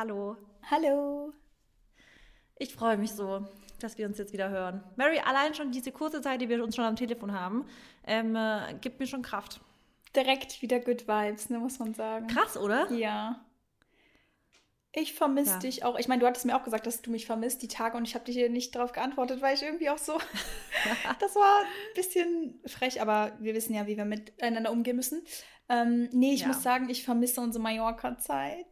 Hallo. Hallo. Ich freue mich so, dass wir uns jetzt wieder hören. Mary, allein schon diese kurze Zeit, die wir uns schon am Telefon haben, ähm, äh, gibt mir schon Kraft. Direkt wieder Good Vibes, ne, muss man sagen. Krass, oder? Ja. Ich vermisse Ja. dich auch. Ich meine, du hattest mir auch gesagt, dass du mich vermisst, die Tage, und ich habe dir nicht darauf geantwortet, weil ich irgendwie auch so. das war ein bisschen frech, aber wir wissen ja, wie wir miteinander umgehen müssen. Ähm, nee, ich Ja. muss sagen, ich vermisse unsere Mallorca-Zeit.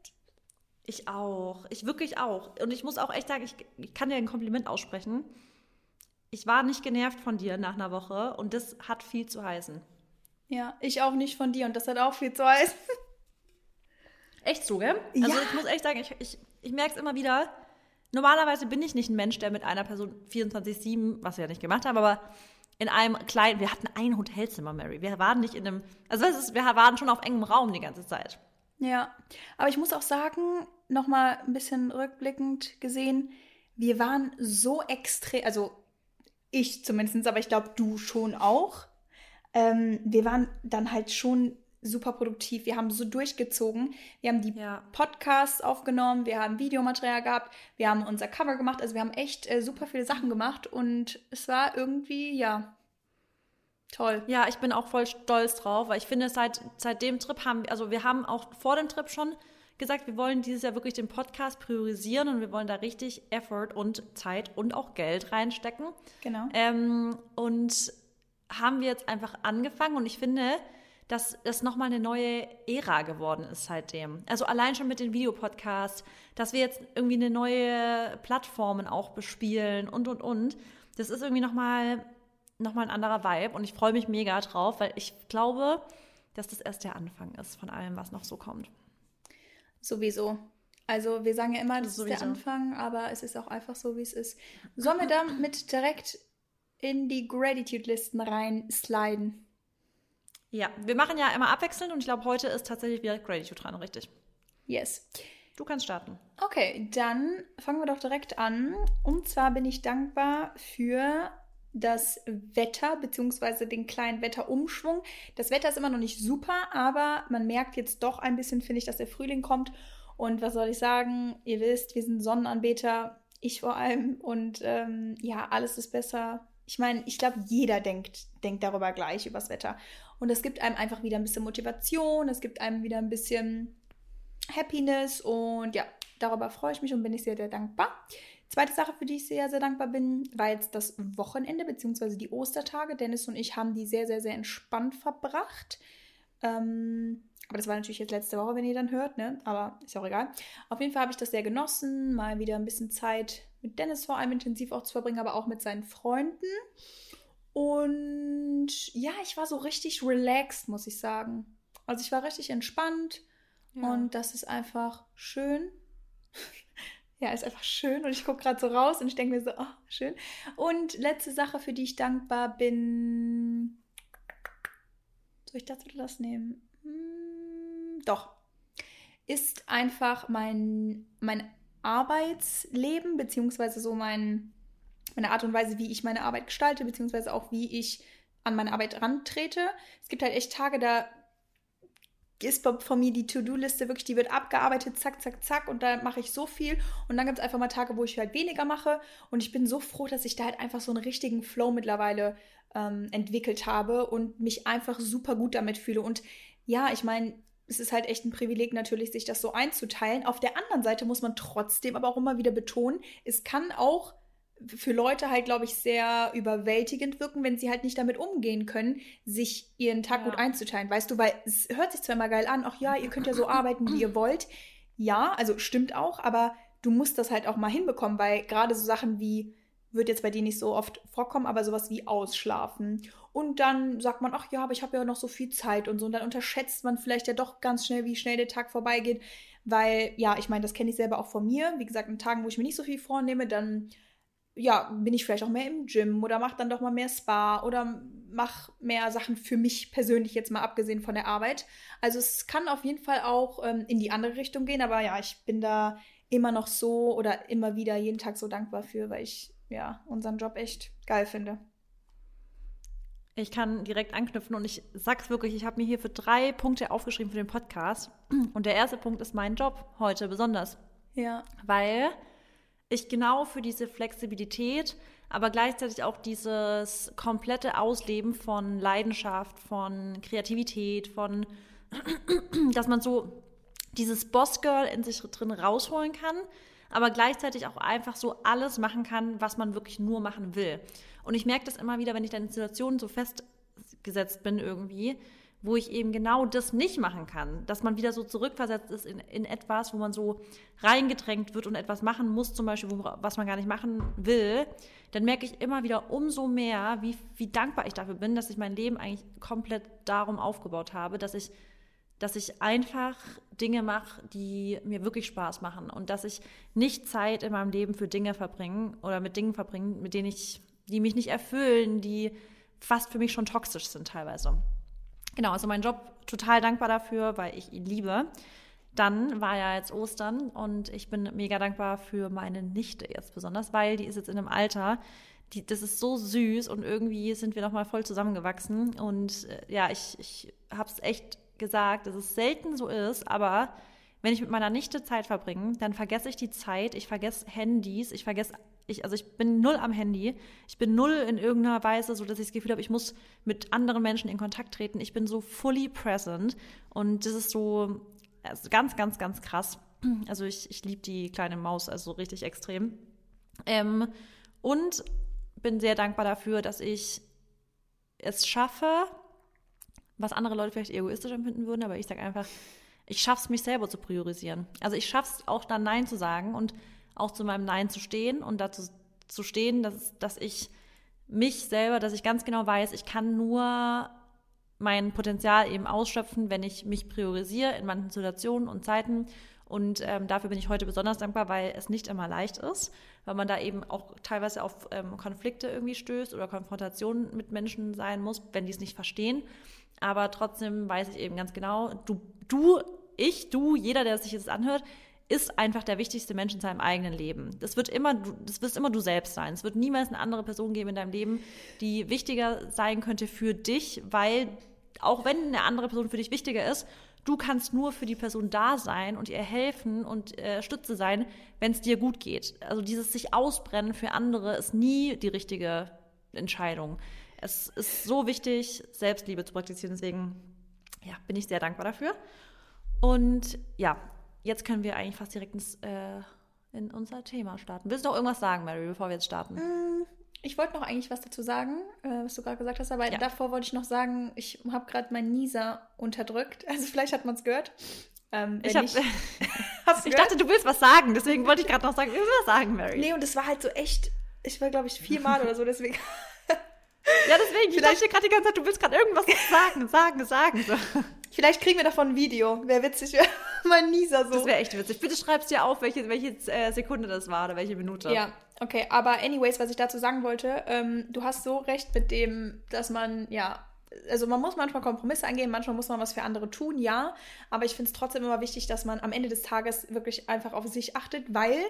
Ich auch. Ich wirklich auch. Und ich muss auch echt sagen, ich, ich kann dir ein Kompliment aussprechen. Ich war nicht genervt von dir nach einer Woche und das hat viel zu heißen. Ja, ich auch nicht von dir, und das hat auch viel zu heißen. Echt so, gell? Also Ja. ich muss echt sagen, ich, ich, ich merke es immer wieder. Normalerweise bin ich nicht ein Mensch, der mit einer Person 24-7, was wir ja nicht gemacht haben, aber in einem kleinen, wir hatten ein Hotelzimmer, Mary. Wir waren nicht in einem, also es ist, wir waren schon auf engem Raum die ganze Zeit. Ja, aber ich muss auch sagen, nochmal ein bisschen rückblickend gesehen, wir waren so extrem, also ich zumindest, aber ich glaube, du schon auch. Ähm, wir waren dann halt schon super produktiv. Wir haben so durchgezogen. Wir haben die Ja. Podcasts aufgenommen, wir haben Videomaterial gehabt, wir haben unser Cover gemacht. Also wir haben echt äh, super viele Sachen gemacht und es war irgendwie, ja, toll. Ja, ich bin auch voll stolz drauf, weil ich finde, seit, seit dem Trip haben wir, also wir haben auch vor dem Trip schon gesagt, wir wollen dieses Jahr wirklich den Podcast priorisieren und wir wollen da richtig Effort und Zeit und auch Geld reinstecken. Genau. Ähm, und haben wir jetzt einfach angefangen und ich finde, dass das nochmal eine neue Ära geworden ist seitdem. Also allein schon mit den Videopodcasts, dass wir jetzt irgendwie eine neue Plattformen auch bespielen und, und, und. Das ist irgendwie nochmal noch mal ein anderer Vibe und ich freue mich mega drauf, weil ich glaube, dass das erst der Anfang ist von allem, was noch so kommt. Sowieso. Also wir sagen ja immer, das ist Sowieso. der Anfang, aber es ist auch einfach so, wie es ist. Sollen wir damit direkt in die Gratitude-Listen rein sliden? Ja, wir machen ja immer abwechselnd und ich glaube, heute ist tatsächlich wieder Gratitude dran, richtig? Yes. Du kannst starten. Okay, dann fangen wir doch direkt an. Und zwar bin ich dankbar für das Wetter, beziehungsweise den kleinen Wetterumschwung. Das Wetter ist immer noch nicht super, aber man merkt jetzt doch ein bisschen, finde ich, dass der Frühling kommt. Und was soll ich sagen? Ihr wisst, wir sind Sonnenanbeter, ich vor allem. Und ähm, ja, alles ist besser. Ich meine, ich glaube, jeder denkt, denkt darüber gleich, übers Wetter. Und es gibt einem einfach wieder ein bisschen Motivation, es gibt einem wieder ein bisschen Happiness und ja, darüber freue ich mich und bin ich sehr, sehr dankbar. Zweite Sache, für die ich sehr, sehr dankbar bin, war jetzt das Wochenende bzw. die Ostertage. Dennis und ich haben die sehr, sehr, sehr entspannt verbracht. Ähm, aber das war natürlich jetzt letzte Woche, wenn ihr dann hört, ne? Aber ist auch egal. Auf jeden Fall habe ich das sehr genossen, mal wieder ein bisschen Zeit mit Dennis vor allem intensiv auch zu verbringen, aber auch mit seinen Freunden. Und ja, ich war so richtig relaxed, muss ich sagen. Also ich war richtig entspannt. Und das ist einfach schön. Ja, ist einfach schön. Und ich gucke gerade so raus und ich denke mir so, oh, schön. Und letzte Sache, für die ich dankbar bin. Soll ich das oder das nehmen? Hm, doch. Ist einfach mein, mein Arbeitsleben, beziehungsweise so mein, meine Art und Weise, wie ich meine Arbeit gestalte, beziehungsweise auch wie ich an meine Arbeit rantrete. Es gibt halt echt Tage, da ist von mir die To-Do-Liste wirklich, die wird abgearbeitet, zack, zack, zack, und da mache ich so viel. Und dann gibt es einfach mal Tage, wo ich halt weniger mache. Und ich bin so froh, dass ich da halt einfach so einen richtigen Flow mittlerweile ähm, entwickelt habe und mich einfach super gut damit fühle. Und ja, ich meine, es ist halt echt ein Privileg natürlich, sich das so einzuteilen. Auf der anderen Seite muss man trotzdem aber auch immer wieder betonen, es kann auch für Leute halt, glaube ich, sehr überwältigend wirken, wenn sie halt nicht damit umgehen können, sich ihren Tag Ja. gut einzuteilen. Weißt du, weil es hört sich zwar immer geil an, ach ja, ihr könnt ja so arbeiten, wie ihr wollt. Ja, also stimmt auch, aber du musst das halt auch mal hinbekommen, weil gerade so Sachen wie, wird jetzt bei dir nicht so oft vorkommen, aber sowas wie Ausschlafen. Und dann sagt man, ach ja, aber ich habe ja noch so viel Zeit und so. Und dann unterschätzt man vielleicht ja doch ganz schnell, wie schnell der Tag vorbeigeht. Weil, ja, ich meine, das kenne ich selber auch von mir. Wie gesagt, an Tagen, wo ich mir nicht so viel vornehme, dann ja, bin ich vielleicht auch mehr im Gym oder mach dann doch mal mehr Spa oder mach mehr Sachen für mich persönlich jetzt mal abgesehen von der Arbeit. Also es kann auf jeden Fall auch ähm, in die andere Richtung gehen, aber ja, ich bin da immer noch so oder immer wieder jeden Tag so dankbar für, weil ich ja unseren Job echt geil finde. Ich kann direkt anknüpfen und ich sag's wirklich, ich habe mir hier für drei Punkte aufgeschrieben für den Podcast. Und der erste Punkt ist mein Job heute besonders. Ja. Weil ich genau für diese Flexibilität, aber gleichzeitig auch dieses komplette Ausleben von Leidenschaft, von Kreativität, von, dass man so dieses Boss-Girl in sich drin rausholen kann, aber gleichzeitig auch einfach so alles machen kann, was man wirklich nur machen will. Und ich merke das immer wieder, wenn ich dann in Situationen so festgesetzt bin irgendwie, wo ich eben genau das nicht machen kann, dass man wieder so zurückversetzt ist in, in etwas, wo man so reingedrängt wird und etwas machen muss, zum Beispiel, wo, was man gar nicht machen will, dann merke ich immer wieder umso mehr, wie, wie dankbar ich dafür bin, dass ich mein Leben eigentlich komplett darum aufgebaut habe, dass ich, dass ich einfach Dinge mache, die mir wirklich Spaß machen und dass ich nicht Zeit in meinem Leben für Dinge verbringe oder mit Dingen verbringe, mit denen ich, die mich nicht erfüllen, die fast für mich schon toxisch sind teilweise. Genau, also mein Job total dankbar dafür, weil ich ihn liebe. Dann war ja jetzt Ostern und ich bin mega dankbar für meine Nichte jetzt besonders, weil die ist jetzt in einem Alter, die, das ist so süß und irgendwie sind wir nochmal voll zusammengewachsen. Und äh, ja, ich, ich habe es echt gesagt, dass es selten so ist, aber wenn ich mit meiner Nichte Zeit verbringe, dann vergesse ich die Zeit, ich vergesse Handys, ich vergesse ich, also ich bin null am Handy. Ich bin null in irgendeiner Weise, so dass ich das Gefühl habe, ich muss mit anderen Menschen in Kontakt treten. Ich bin so fully present. Und das ist so also ganz, ganz, ganz krass. Also ich, ich liebe die kleine Maus, also richtig extrem. Ähm, und bin sehr dankbar dafür, dass ich es schaffe, was andere Leute vielleicht egoistisch empfinden würden, aber ich sage einfach, ich schaffe es, mich selber zu priorisieren. Also ich schaffe es auch dann Nein zu sagen und auch zu meinem Nein zu stehen und dazu zu stehen, dass, dass ich mich selber, dass ich ganz genau weiß, ich kann nur mein Potenzial eben ausschöpfen, wenn ich mich priorisiere in manchen Situationen und Zeiten. Und ähm, dafür bin ich heute besonders dankbar, weil es nicht immer leicht ist, weil man da eben auch teilweise auf ähm, Konflikte irgendwie stößt oder Konfrontationen mit Menschen sein muss, wenn die es nicht verstehen. Aber trotzdem weiß ich eben ganz genau, du, du, ich, du, jeder, der sich jetzt anhört, ist einfach der wichtigste Mensch in seinem eigenen Leben. Das wird immer, das wirst immer du selbst sein. Es wird niemals eine andere Person geben in deinem Leben, die wichtiger sein könnte für dich, weil auch wenn eine andere Person für dich wichtiger ist, du kannst nur für die Person da sein und ihr helfen und äh, Stütze sein, wenn es dir gut geht. Also dieses sich ausbrennen für andere ist nie die richtige Entscheidung. Es ist so wichtig, Selbstliebe zu praktizieren. Deswegen ja, bin ich sehr dankbar dafür. Und ja, jetzt können wir eigentlich fast direkt ins, äh, in unser Thema starten. Willst du noch irgendwas sagen, Mary, bevor wir jetzt starten? Mm, ich wollte noch eigentlich was dazu sagen, äh, was du gerade gesagt hast, aber ja. davor wollte ich noch sagen, ich habe gerade meinen Nieser unterdrückt. Also vielleicht hat man es gehört. Ähm, ich, hab, ich dachte, du willst was sagen, deswegen wollte ich gerade noch sagen, was sagen, Mary. Nee, und es war halt so echt, ich war, glaube ich, viermal oder so, deswegen. Ja, deswegen, ich dachte gerade die ganze Zeit, du willst gerade irgendwas sagen, sagen, sagen. So. Vielleicht kriegen wir davon ein Video. Wäre witzig, mein Nieser so. Das wäre echt witzig. Bitte schreibst dir auf, welche, welche äh, Sekunde das war oder welche Minute. Ja, okay. Aber anyways, was ich dazu sagen wollte, ähm, du hast so recht mit dem, dass man, ja, also man muss manchmal Kompromisse eingehen, manchmal muss man was für andere tun, ja. Aber ich finde es trotzdem immer wichtig, dass man am Ende des Tages wirklich einfach auf sich achtet, weil,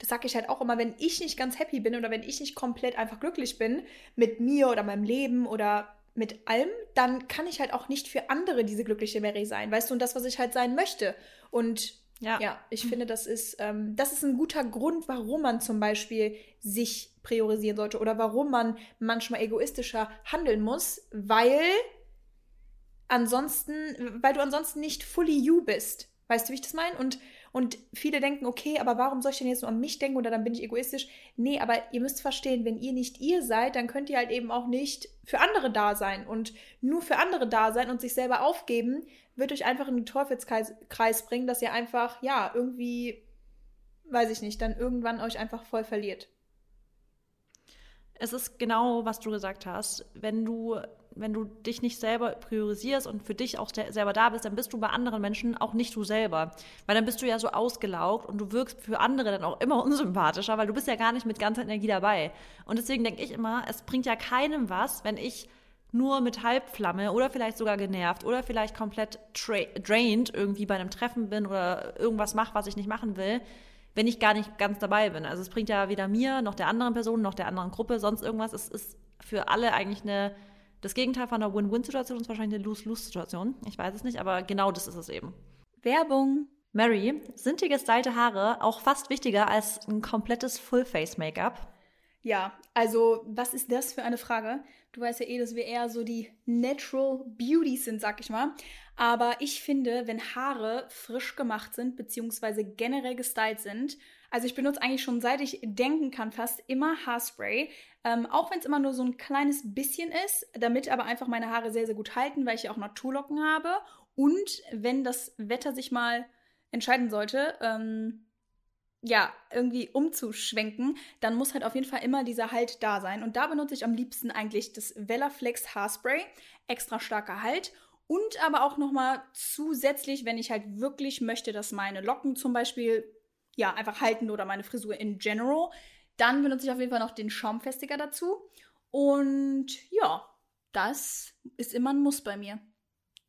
das sage ich halt auch immer, wenn ich nicht ganz happy bin oder wenn ich nicht komplett einfach glücklich bin mit mir oder meinem Leben oder mit allem, dann kann ich halt auch nicht für andere diese glückliche Mary sein, weißt du, und das, was ich halt sein möchte. Und ja, ja ich finde, das ist, ähm, das ist ein guter Grund, warum man zum Beispiel sich priorisieren sollte oder warum man manchmal egoistischer handeln muss, weil ansonsten, weil du ansonsten nicht fully you bist. Weißt du, wie ich das meine? Und und viele denken, okay, aber warum soll ich denn jetzt nur an mich denken oder dann bin ich egoistisch? Nee, aber ihr müsst verstehen, wenn ihr nicht ihr seid, dann könnt ihr halt eben auch nicht für andere da sein. Und nur für andere da sein und sich selber aufgeben, wird euch einfach in den Teufelskreis bringen, dass ihr einfach, ja, irgendwie, weiß ich nicht, dann irgendwann euch einfach voll verliert. Es ist genau, was du gesagt hast. Wenn du wenn du dich nicht selber priorisierst und für dich auch selber da bist, dann bist du bei anderen Menschen auch nicht du selber. Weil dann bist du ja so ausgelaugt und du wirkst für andere dann auch immer unsympathischer, weil du bist ja gar nicht mit ganzer Energie dabei. Und deswegen denke ich immer, es bringt ja keinem was, wenn ich nur mit Halbflamme oder vielleicht sogar genervt oder vielleicht komplett drained irgendwie bei einem Treffen bin oder irgendwas mache, was ich nicht machen will, wenn ich gar nicht ganz dabei bin. Also es bringt ja weder mir noch der anderen Person noch der anderen Gruppe sonst irgendwas. Es ist für alle eigentlich eine das Gegenteil von einer Win-Win-Situation ist wahrscheinlich eine Lose-Lose-Situation. Ich weiß es nicht, aber genau das ist es eben. Werbung. Mary, sind die gestylte Haare auch fast wichtiger als ein komplettes Full-Face-Make-up? Ja, also was ist das für eine Frage? Du weißt ja eh, dass wir eher so die Natural Beauties sind, sag ich mal. Aber ich finde, wenn Haare frisch gemacht sind, beziehungsweise generell gestylt sind, also ich benutze eigentlich schon seit ich denken kann fast immer Haarspray, ähm, auch wenn es immer nur so ein kleines bisschen ist, damit aber einfach meine Haare sehr, sehr gut halten, weil ich ja auch Naturlocken habe. Und wenn das Wetter sich mal entscheiden sollte, ähm, ja, irgendwie umzuschwenken, dann muss halt auf jeden Fall immer dieser Halt da sein. Und da benutze ich am liebsten eigentlich das Velaflex Haarspray. Extra starker Halt. Und aber auch nochmal zusätzlich, wenn ich halt wirklich möchte, dass meine Locken zum Beispiel ja einfach halten oder meine Frisur in general, dann benutze ich auf jeden Fall noch den Schaumfestiger dazu. Und ja, das ist immer ein Muss bei mir.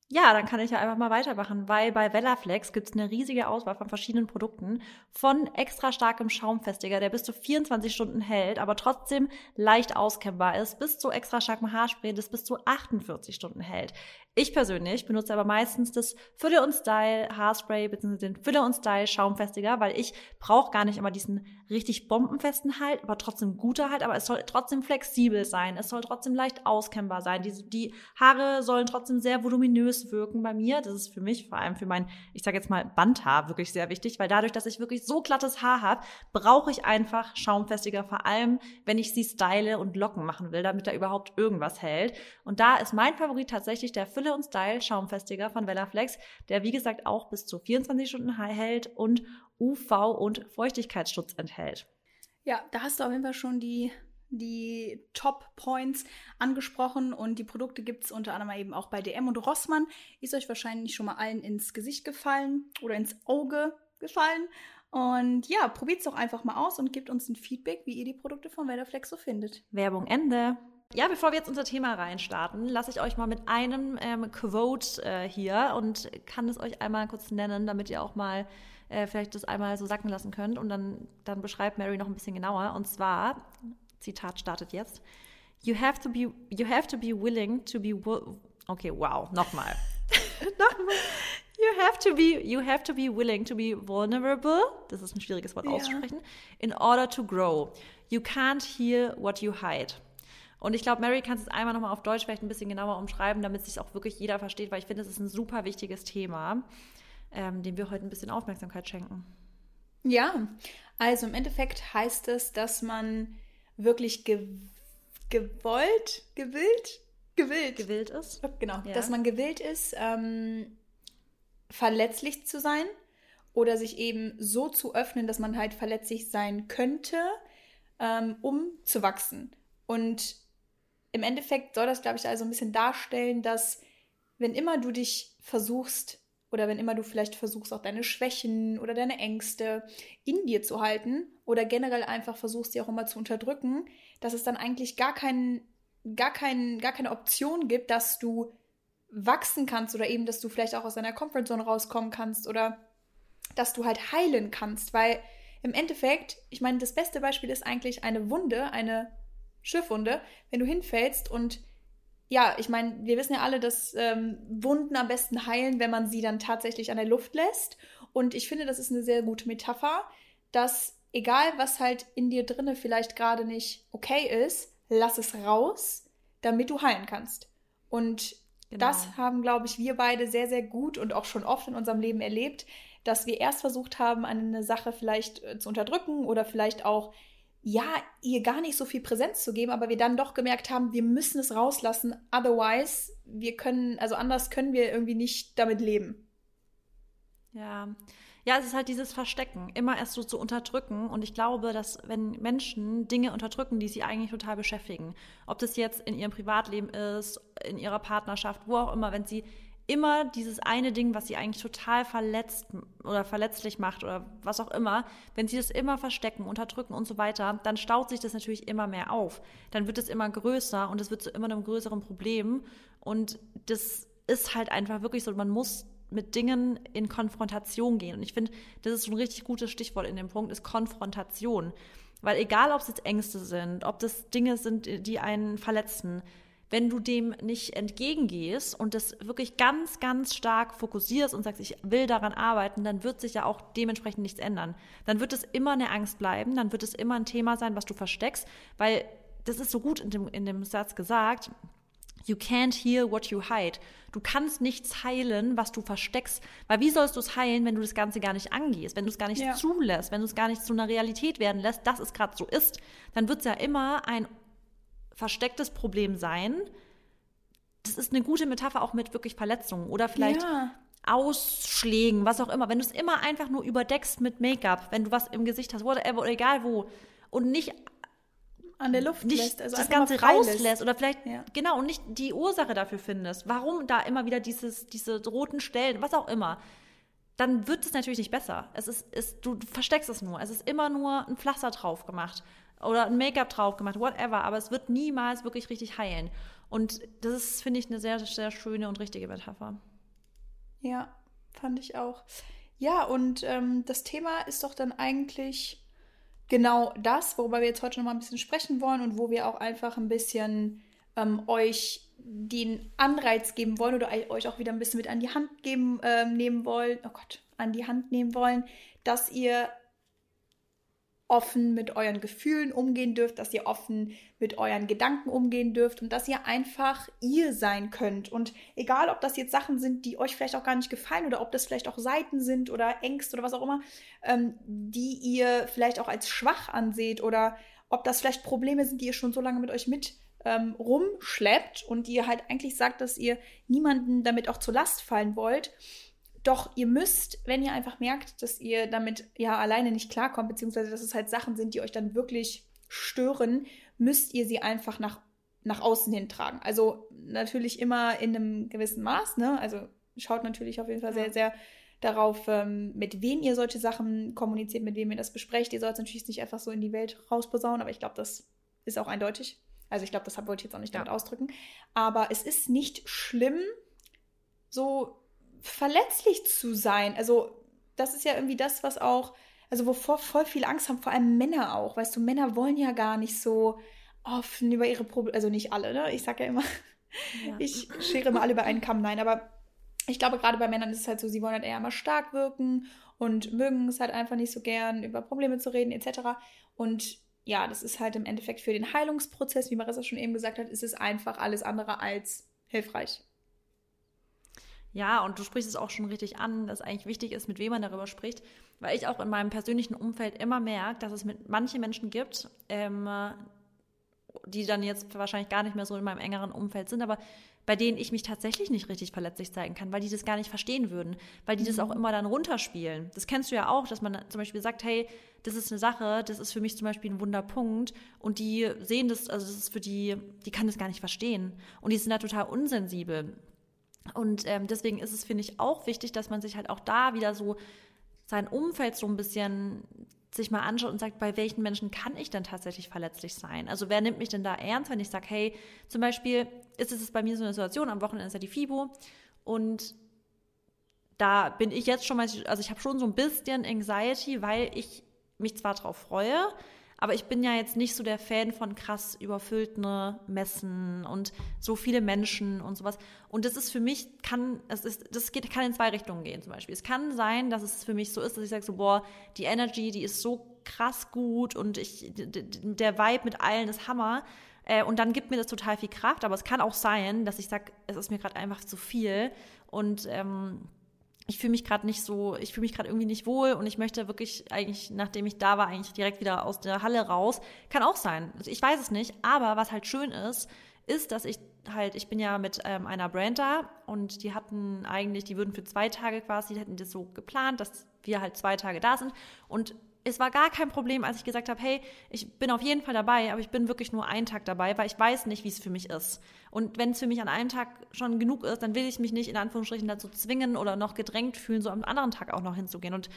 Ja, dann kann ich ja einfach mal weitermachen, weil bei Velaflex gibt es eine riesige Auswahl von verschiedenen Produkten. Von extra starkem Schaumfestiger, der bis zu 24 Stunden hält, aber trotzdem leicht auskennbar ist, bis zu extra starkem Haarspray, das bis zu 48 Stunden hält. Ich persönlich benutze aber meistens das Fülle und Style Haarspray bzw. den Fülle und Style Schaumfestiger, weil ich brauche gar nicht immer diesen richtig bombenfesten Halt, aber trotzdem guter Halt, aber es soll trotzdem flexibel sein, es soll trotzdem leicht auskennbar sein. Die, die Haare sollen trotzdem sehr voluminös wirken bei mir. Das ist für mich, vor allem für mein, ich sage jetzt mal Bandhaar, wirklich sehr wichtig, weil dadurch, dass ich wirklich so glattes Haar habe, brauche ich einfach Schaumfestiger, vor allem wenn ich sie style und Locken machen will, damit da überhaupt irgendwas hält. Und da ist mein Favorit tatsächlich der Fülle Fülle und Style Schaumfestiger von Velaflex, der wie gesagt auch bis zu 24 Stunden hält und UV- und Feuchtigkeitsschutz enthält. Ja, da hast du auf jeden Fall schon die, die Top-Points angesprochen und die Produkte gibt es unter anderem eben auch bei DM und Rossmann. Ist euch wahrscheinlich schon mal allen ins Gesicht gefallen oder ins Auge gefallen. Und ja, probiert es doch einfach mal aus und gebt uns ein Feedback, wie ihr die Produkte von Velaflex so findet. Werbung Ende. Ja, bevor wir jetzt unser Thema reinstarten, lasse ich euch mal mit einem ähm, Quote äh, hier und kann es euch einmal kurz nennen, damit ihr auch mal äh, vielleicht das einmal so sacken lassen könnt. Und dann, dann beschreibt Mary noch ein bisschen genauer. Und zwar, Zitat startet jetzt. You have to be, you have to be willing to be, okay, wow, nochmal. nochmal. You have to be, you have to be willing to be vulnerable. Das ist ein schwieriges Wort auszusprechen. In order to grow. You can't heal what you hide. Und ich glaube, Mary kann es einmal nochmal auf Deutsch vielleicht ein bisschen genauer umschreiben, damit sich auch wirklich jeder versteht, weil ich finde, es ist ein super wichtiges Thema, ähm, dem wir heute ein bisschen Aufmerksamkeit schenken. Ja, also im Endeffekt heißt es, dass man wirklich ge gewollt, gewillt, gewillt. Gewillt ist. Genau, ja. dass man gewillt ist, ähm, verletzlich zu sein oder sich eben so zu öffnen, dass man halt verletzlich sein könnte, ähm, um zu wachsen. Und im Endeffekt soll das, glaube ich, also ein bisschen darstellen, dass wenn immer du dich versuchst oder wenn immer du vielleicht versuchst, auch deine Schwächen oder deine Ängste in dir zu halten oder generell einfach versuchst, die auch immer zu unterdrücken, dass es dann eigentlich gar, kein, gar, kein, gar keine Option gibt, dass du wachsen kannst oder eben, dass du vielleicht auch aus deiner Comfortzone rauskommen kannst oder dass du halt heilen kannst, weil im Endeffekt, ich meine, das beste Beispiel ist eigentlich eine Wunde, eine Schiffwunde, wenn du hinfällst und ja, ich meine, wir wissen ja alle, dass ähm, Wunden am besten heilen, wenn man sie dann tatsächlich an der Luft lässt. Und ich finde, das ist eine sehr gute Metapher, dass egal, was halt in dir drinne vielleicht gerade nicht okay ist, lass es raus, damit du heilen kannst. Und genau. das haben, glaube ich, wir beide sehr, sehr gut und auch schon oft in unserem Leben erlebt, dass wir erst versucht haben, eine Sache vielleicht äh, zu unterdrücken oder vielleicht auch ja, ihr gar nicht so viel Präsenz zu geben, aber wir dann doch gemerkt haben, wir müssen es rauslassen, otherwise, wir können, also anders können wir irgendwie nicht damit leben. Ja. Ja, es ist halt dieses Verstecken, immer erst so zu unterdrücken. Und ich glaube, dass wenn Menschen Dinge unterdrücken, die sie eigentlich total beschäftigen, ob das jetzt in ihrem Privatleben ist, in ihrer Partnerschaft, wo auch immer, wenn sie immer dieses eine Ding, was sie eigentlich total verletzt oder verletzlich macht oder was auch immer, wenn sie das immer verstecken, unterdrücken und so weiter, dann staut sich das natürlich immer mehr auf. Dann wird es immer größer und es wird zu immer einem größeren Problem. Und das ist halt einfach wirklich so, man muss mit Dingen in Konfrontation gehen. Und ich finde, das ist ein richtig gutes Stichwort in dem Punkt, ist Konfrontation. Weil egal, ob es jetzt Ängste sind, ob das Dinge sind, die einen verletzen, wenn du dem nicht entgegengehst und das wirklich ganz, ganz stark fokussierst und sagst, ich will daran arbeiten, dann wird sich ja auch dementsprechend nichts ändern. Dann wird es immer eine Angst bleiben, dann wird es immer ein Thema sein, was du versteckst, weil das ist so gut in dem, in dem Satz gesagt. You can't heal what you hide. Du kannst nichts heilen, was du versteckst. Weil wie sollst du es heilen, wenn du das Ganze gar nicht angehst, wenn du es gar nicht ja. zulässt, wenn du es gar nicht zu einer Realität werden lässt, dass es gerade so ist, dann wird es ja immer ein verstecktes Problem sein. Das ist eine gute Metapher auch mit wirklich Verletzungen oder vielleicht ja. Ausschlägen, was auch immer. Wenn du es immer einfach nur überdeckst mit Make-up, wenn du was im Gesicht hast, whatever, oder egal wo, und nicht an der Luft nicht lässt, also das Ganze rauslässt oder vielleicht ja. genau und nicht die Ursache dafür findest, warum da immer wieder dieses, diese roten Stellen, was auch immer, dann wird es natürlich nicht besser. Es ist, ist, du versteckst es nur. Es ist immer nur ein Pflaster drauf gemacht oder ein Make-up drauf gemacht, whatever, aber es wird niemals wirklich richtig heilen. Und das ist, finde ich, eine sehr, sehr schöne und richtige Metapher. Ja, fand ich auch. Ja, und ähm, das Thema ist doch dann eigentlich genau das, worüber wir jetzt heute noch mal ein bisschen sprechen wollen und wo wir auch einfach ein bisschen ähm, euch den Anreiz geben wollen oder euch auch wieder ein bisschen mit an die Hand geben, äh, nehmen wollen, oh Gott, an die Hand nehmen wollen, dass ihr offen mit euren Gefühlen umgehen dürft, dass ihr offen mit euren Gedanken umgehen dürft und dass ihr einfach ihr sein könnt. Und egal, ob das jetzt Sachen sind, die euch vielleicht auch gar nicht gefallen oder ob das vielleicht auch Seiten sind oder Ängste oder was auch immer, ähm, die ihr vielleicht auch als schwach anseht oder ob das vielleicht Probleme sind, die ihr schon so lange mit euch mit ähm, rumschleppt und ihr halt eigentlich sagt, dass ihr niemanden damit auch zur Last fallen wollt doch ihr müsst, wenn ihr einfach merkt, dass ihr damit ja alleine nicht klarkommt, beziehungsweise dass es halt Sachen sind, die euch dann wirklich stören, müsst ihr sie einfach nach, nach außen hin tragen. Also natürlich immer in einem gewissen Maß, ne? Also schaut natürlich auf jeden Fall sehr, sehr darauf, ähm, mit wem ihr solche Sachen kommuniziert, mit wem ihr das besprecht. Ihr sollt es natürlich nicht einfach so in die Welt rausposaunen, aber ich glaube, das ist auch eindeutig. Also ich glaube, das wollte ich jetzt auch nicht ja. damit ausdrücken. Aber es ist nicht schlimm, so verletzlich zu sein. Also, das ist ja irgendwie das, was auch, also wovor voll viel Angst haben, vor allem Männer auch. Weißt du, Männer wollen ja gar nicht so offen über ihre Probleme, also nicht alle, ne? Ich sag ja immer, ja. ich schere immer alle über einen Kamm. Nein, aber ich glaube, gerade bei Männern ist es halt so, sie wollen halt eher immer stark wirken und mögen es halt einfach nicht so gern, über Probleme zu reden, etc. Und ja, das ist halt im Endeffekt für den Heilungsprozess, wie Marissa schon eben gesagt hat, ist es einfach alles andere als hilfreich. Ja, und du sprichst es auch schon richtig an, dass eigentlich wichtig ist, mit wem man darüber spricht, weil ich auch in meinem persönlichen Umfeld immer merke, dass es mit manche Menschen gibt, ähm, die dann jetzt wahrscheinlich gar nicht mehr so in meinem engeren Umfeld sind, aber bei denen ich mich tatsächlich nicht richtig verletzlich zeigen kann, weil die das gar nicht verstehen würden, weil die mhm. das auch immer dann runterspielen. Das kennst du ja auch, dass man zum Beispiel sagt, hey, das ist eine Sache, das ist für mich zum Beispiel ein Wunderpunkt und die sehen das, also das ist für die, die kann das gar nicht verstehen und die sind da total unsensibel. Und ähm, deswegen ist es, finde ich, auch wichtig, dass man sich halt auch da wieder so sein Umfeld so ein bisschen sich mal anschaut und sagt, bei welchen Menschen kann ich denn tatsächlich verletzlich sein? Also wer nimmt mich denn da ernst, wenn ich sage, hey, zum Beispiel ist es bei mir so eine Situation, am Wochenende ist ja die FIBO und da bin ich jetzt schon mal, also ich habe schon so ein bisschen Anxiety, weil ich mich zwar darauf freue, aber ich bin ja jetzt nicht so der Fan von krass überfüllten Messen und so viele Menschen und sowas. Und das ist für mich, kann, es ist, das geht, kann in zwei Richtungen gehen zum Beispiel. Es kann sein, dass es für mich so ist, dass ich sage so, boah, die Energy, die ist so krass gut und ich, der Vibe mit allen ist Hammer. Äh, und dann gibt mir das total viel Kraft. Aber es kann auch sein, dass ich sage, es ist mir gerade einfach zu viel. Und ähm, ich fühle mich gerade nicht so, ich fühle mich gerade irgendwie nicht wohl und ich möchte wirklich eigentlich, nachdem ich da war, eigentlich direkt wieder aus der Halle raus. Kann auch sein. Also ich weiß es nicht. Aber was halt schön ist, ist, dass ich halt, ich bin ja mit ähm, einer Brand da und die hatten eigentlich, die würden für zwei Tage quasi, die hätten das so geplant, dass wir halt zwei Tage da sind. Und es war gar kein Problem, als ich gesagt habe, hey, ich bin auf jeden Fall dabei, aber ich bin wirklich nur einen Tag dabei, weil ich weiß nicht, wie es für mich ist. Und wenn es für mich an einem Tag schon genug ist, dann will ich mich nicht in Anführungsstrichen dazu zwingen oder noch gedrängt fühlen, so am anderen Tag auch noch hinzugehen. Und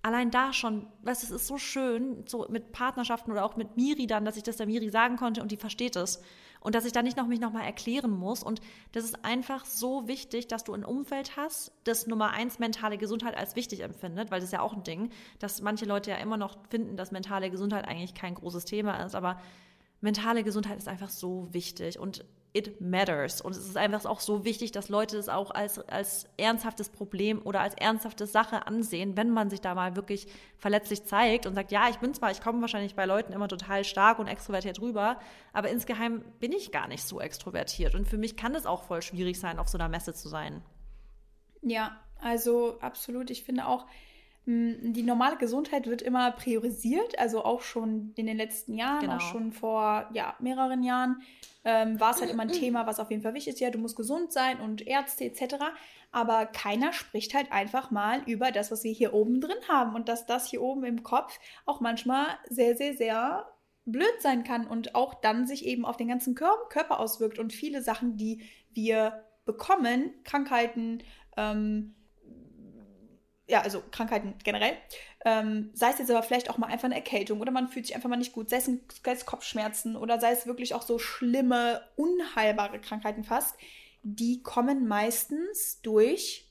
allein da schon, du, es ist so schön, so mit Partnerschaften oder auch mit Miri dann, dass ich das der Miri sagen konnte und die versteht es und dass ich da nicht noch mich nochmal erklären muss. Und das ist einfach so wichtig, dass du ein Umfeld hast, das Nummer eins mentale Gesundheit als wichtig empfindet, weil das ist ja auch ein Ding, dass manche Leute ja immer noch finden, dass mentale Gesundheit eigentlich kein großes Thema ist, aber mentale Gesundheit ist einfach so wichtig. Und it matters. Und es ist einfach auch so wichtig, dass Leute das auch als, als ernsthaftes Problem oder als ernsthafte Sache ansehen, wenn man sich da mal wirklich verletzlich zeigt und sagt, ja, ich bin zwar, ich komme wahrscheinlich bei Leuten immer total stark und extrovertiert rüber, aber insgeheim bin ich gar nicht so extrovertiert. Und für mich kann es auch voll schwierig sein, auf so einer Messe zu sein. Ja, also absolut. Ich finde auch, hm, die normale Gesundheit wird immer priorisiert, also auch schon in den letzten Jahren, genau. auch schon vor ja, mehreren Jahren ähm, war es halt immer ein Thema, was auf jeden Fall wichtig ist. Ja, du musst gesund sein und Ärzte etc. Aber keiner spricht halt einfach mal über das, was wir hier oben drin haben und dass das hier oben im Kopf auch manchmal sehr, sehr, sehr blöd sein kann und auch dann sich eben auf den ganzen Körper auswirkt und viele Sachen, die wir bekommen, Krankheiten, ähm, ja, also Krankheiten generell, ähm, sei es jetzt aber vielleicht auch mal einfach eine Erkältung oder man fühlt sich einfach mal nicht gut, sei es, ein, sei es Kopfschmerzen oder sei es wirklich auch so schlimme, unheilbare Krankheiten fast, die kommen meistens durch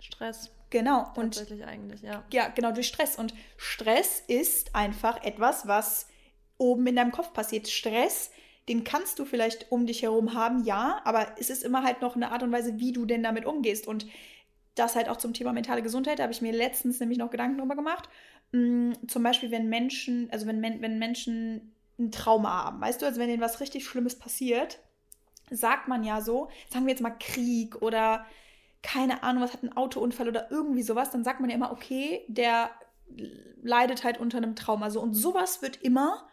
Stress. Genau. Und Tatsächlich eigentlich, ja. Ja, genau, durch Stress. Und Stress ist einfach etwas, was oben in deinem Kopf passiert. Stress den kannst du vielleicht um dich herum haben, ja, aber es ist immer halt noch eine Art und Weise, wie du denn damit umgehst. Und das halt auch zum Thema mentale Gesundheit, da habe ich mir letztens nämlich noch Gedanken drüber gemacht. Mm, zum Beispiel, wenn Menschen, also wenn, wenn Menschen ein Trauma haben, weißt du, also wenn ihnen was richtig Schlimmes passiert, sagt man ja so, sagen wir jetzt mal Krieg oder keine Ahnung, was hat ein Autounfall oder irgendwie sowas, dann sagt man ja immer, okay, der leidet halt unter einem Trauma. So, und sowas wird immer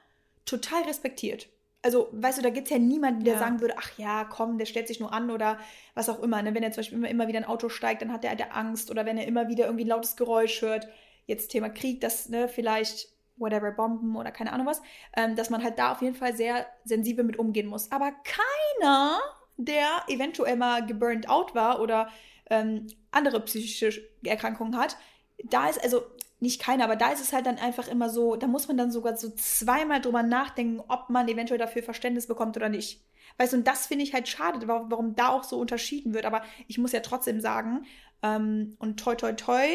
total respektiert also, weißt du, da gibt es ja niemanden, der ja. sagen würde, ach ja, komm, der stellt sich nur an oder was auch immer. Ne? Wenn er zum Beispiel immer, immer wieder ein Auto steigt, dann hat er halt Angst oder wenn er immer wieder irgendwie ein lautes Geräusch hört, jetzt Thema Krieg, das ne, vielleicht, whatever, Bomben oder keine Ahnung was, ähm, dass man halt da auf jeden Fall sehr sensibel mit umgehen muss. Aber keiner, der eventuell mal geburnt out war oder ähm, andere psychische Erkrankungen hat, da ist, also nicht keiner, aber da ist es halt dann einfach immer so, da muss man dann sogar so zweimal drüber nachdenken, ob man eventuell dafür Verständnis bekommt oder nicht. Weißt du, und das finde ich halt schade, warum da auch so unterschieden wird. Aber ich muss ja trotzdem sagen, ähm, und toi, toi, toi,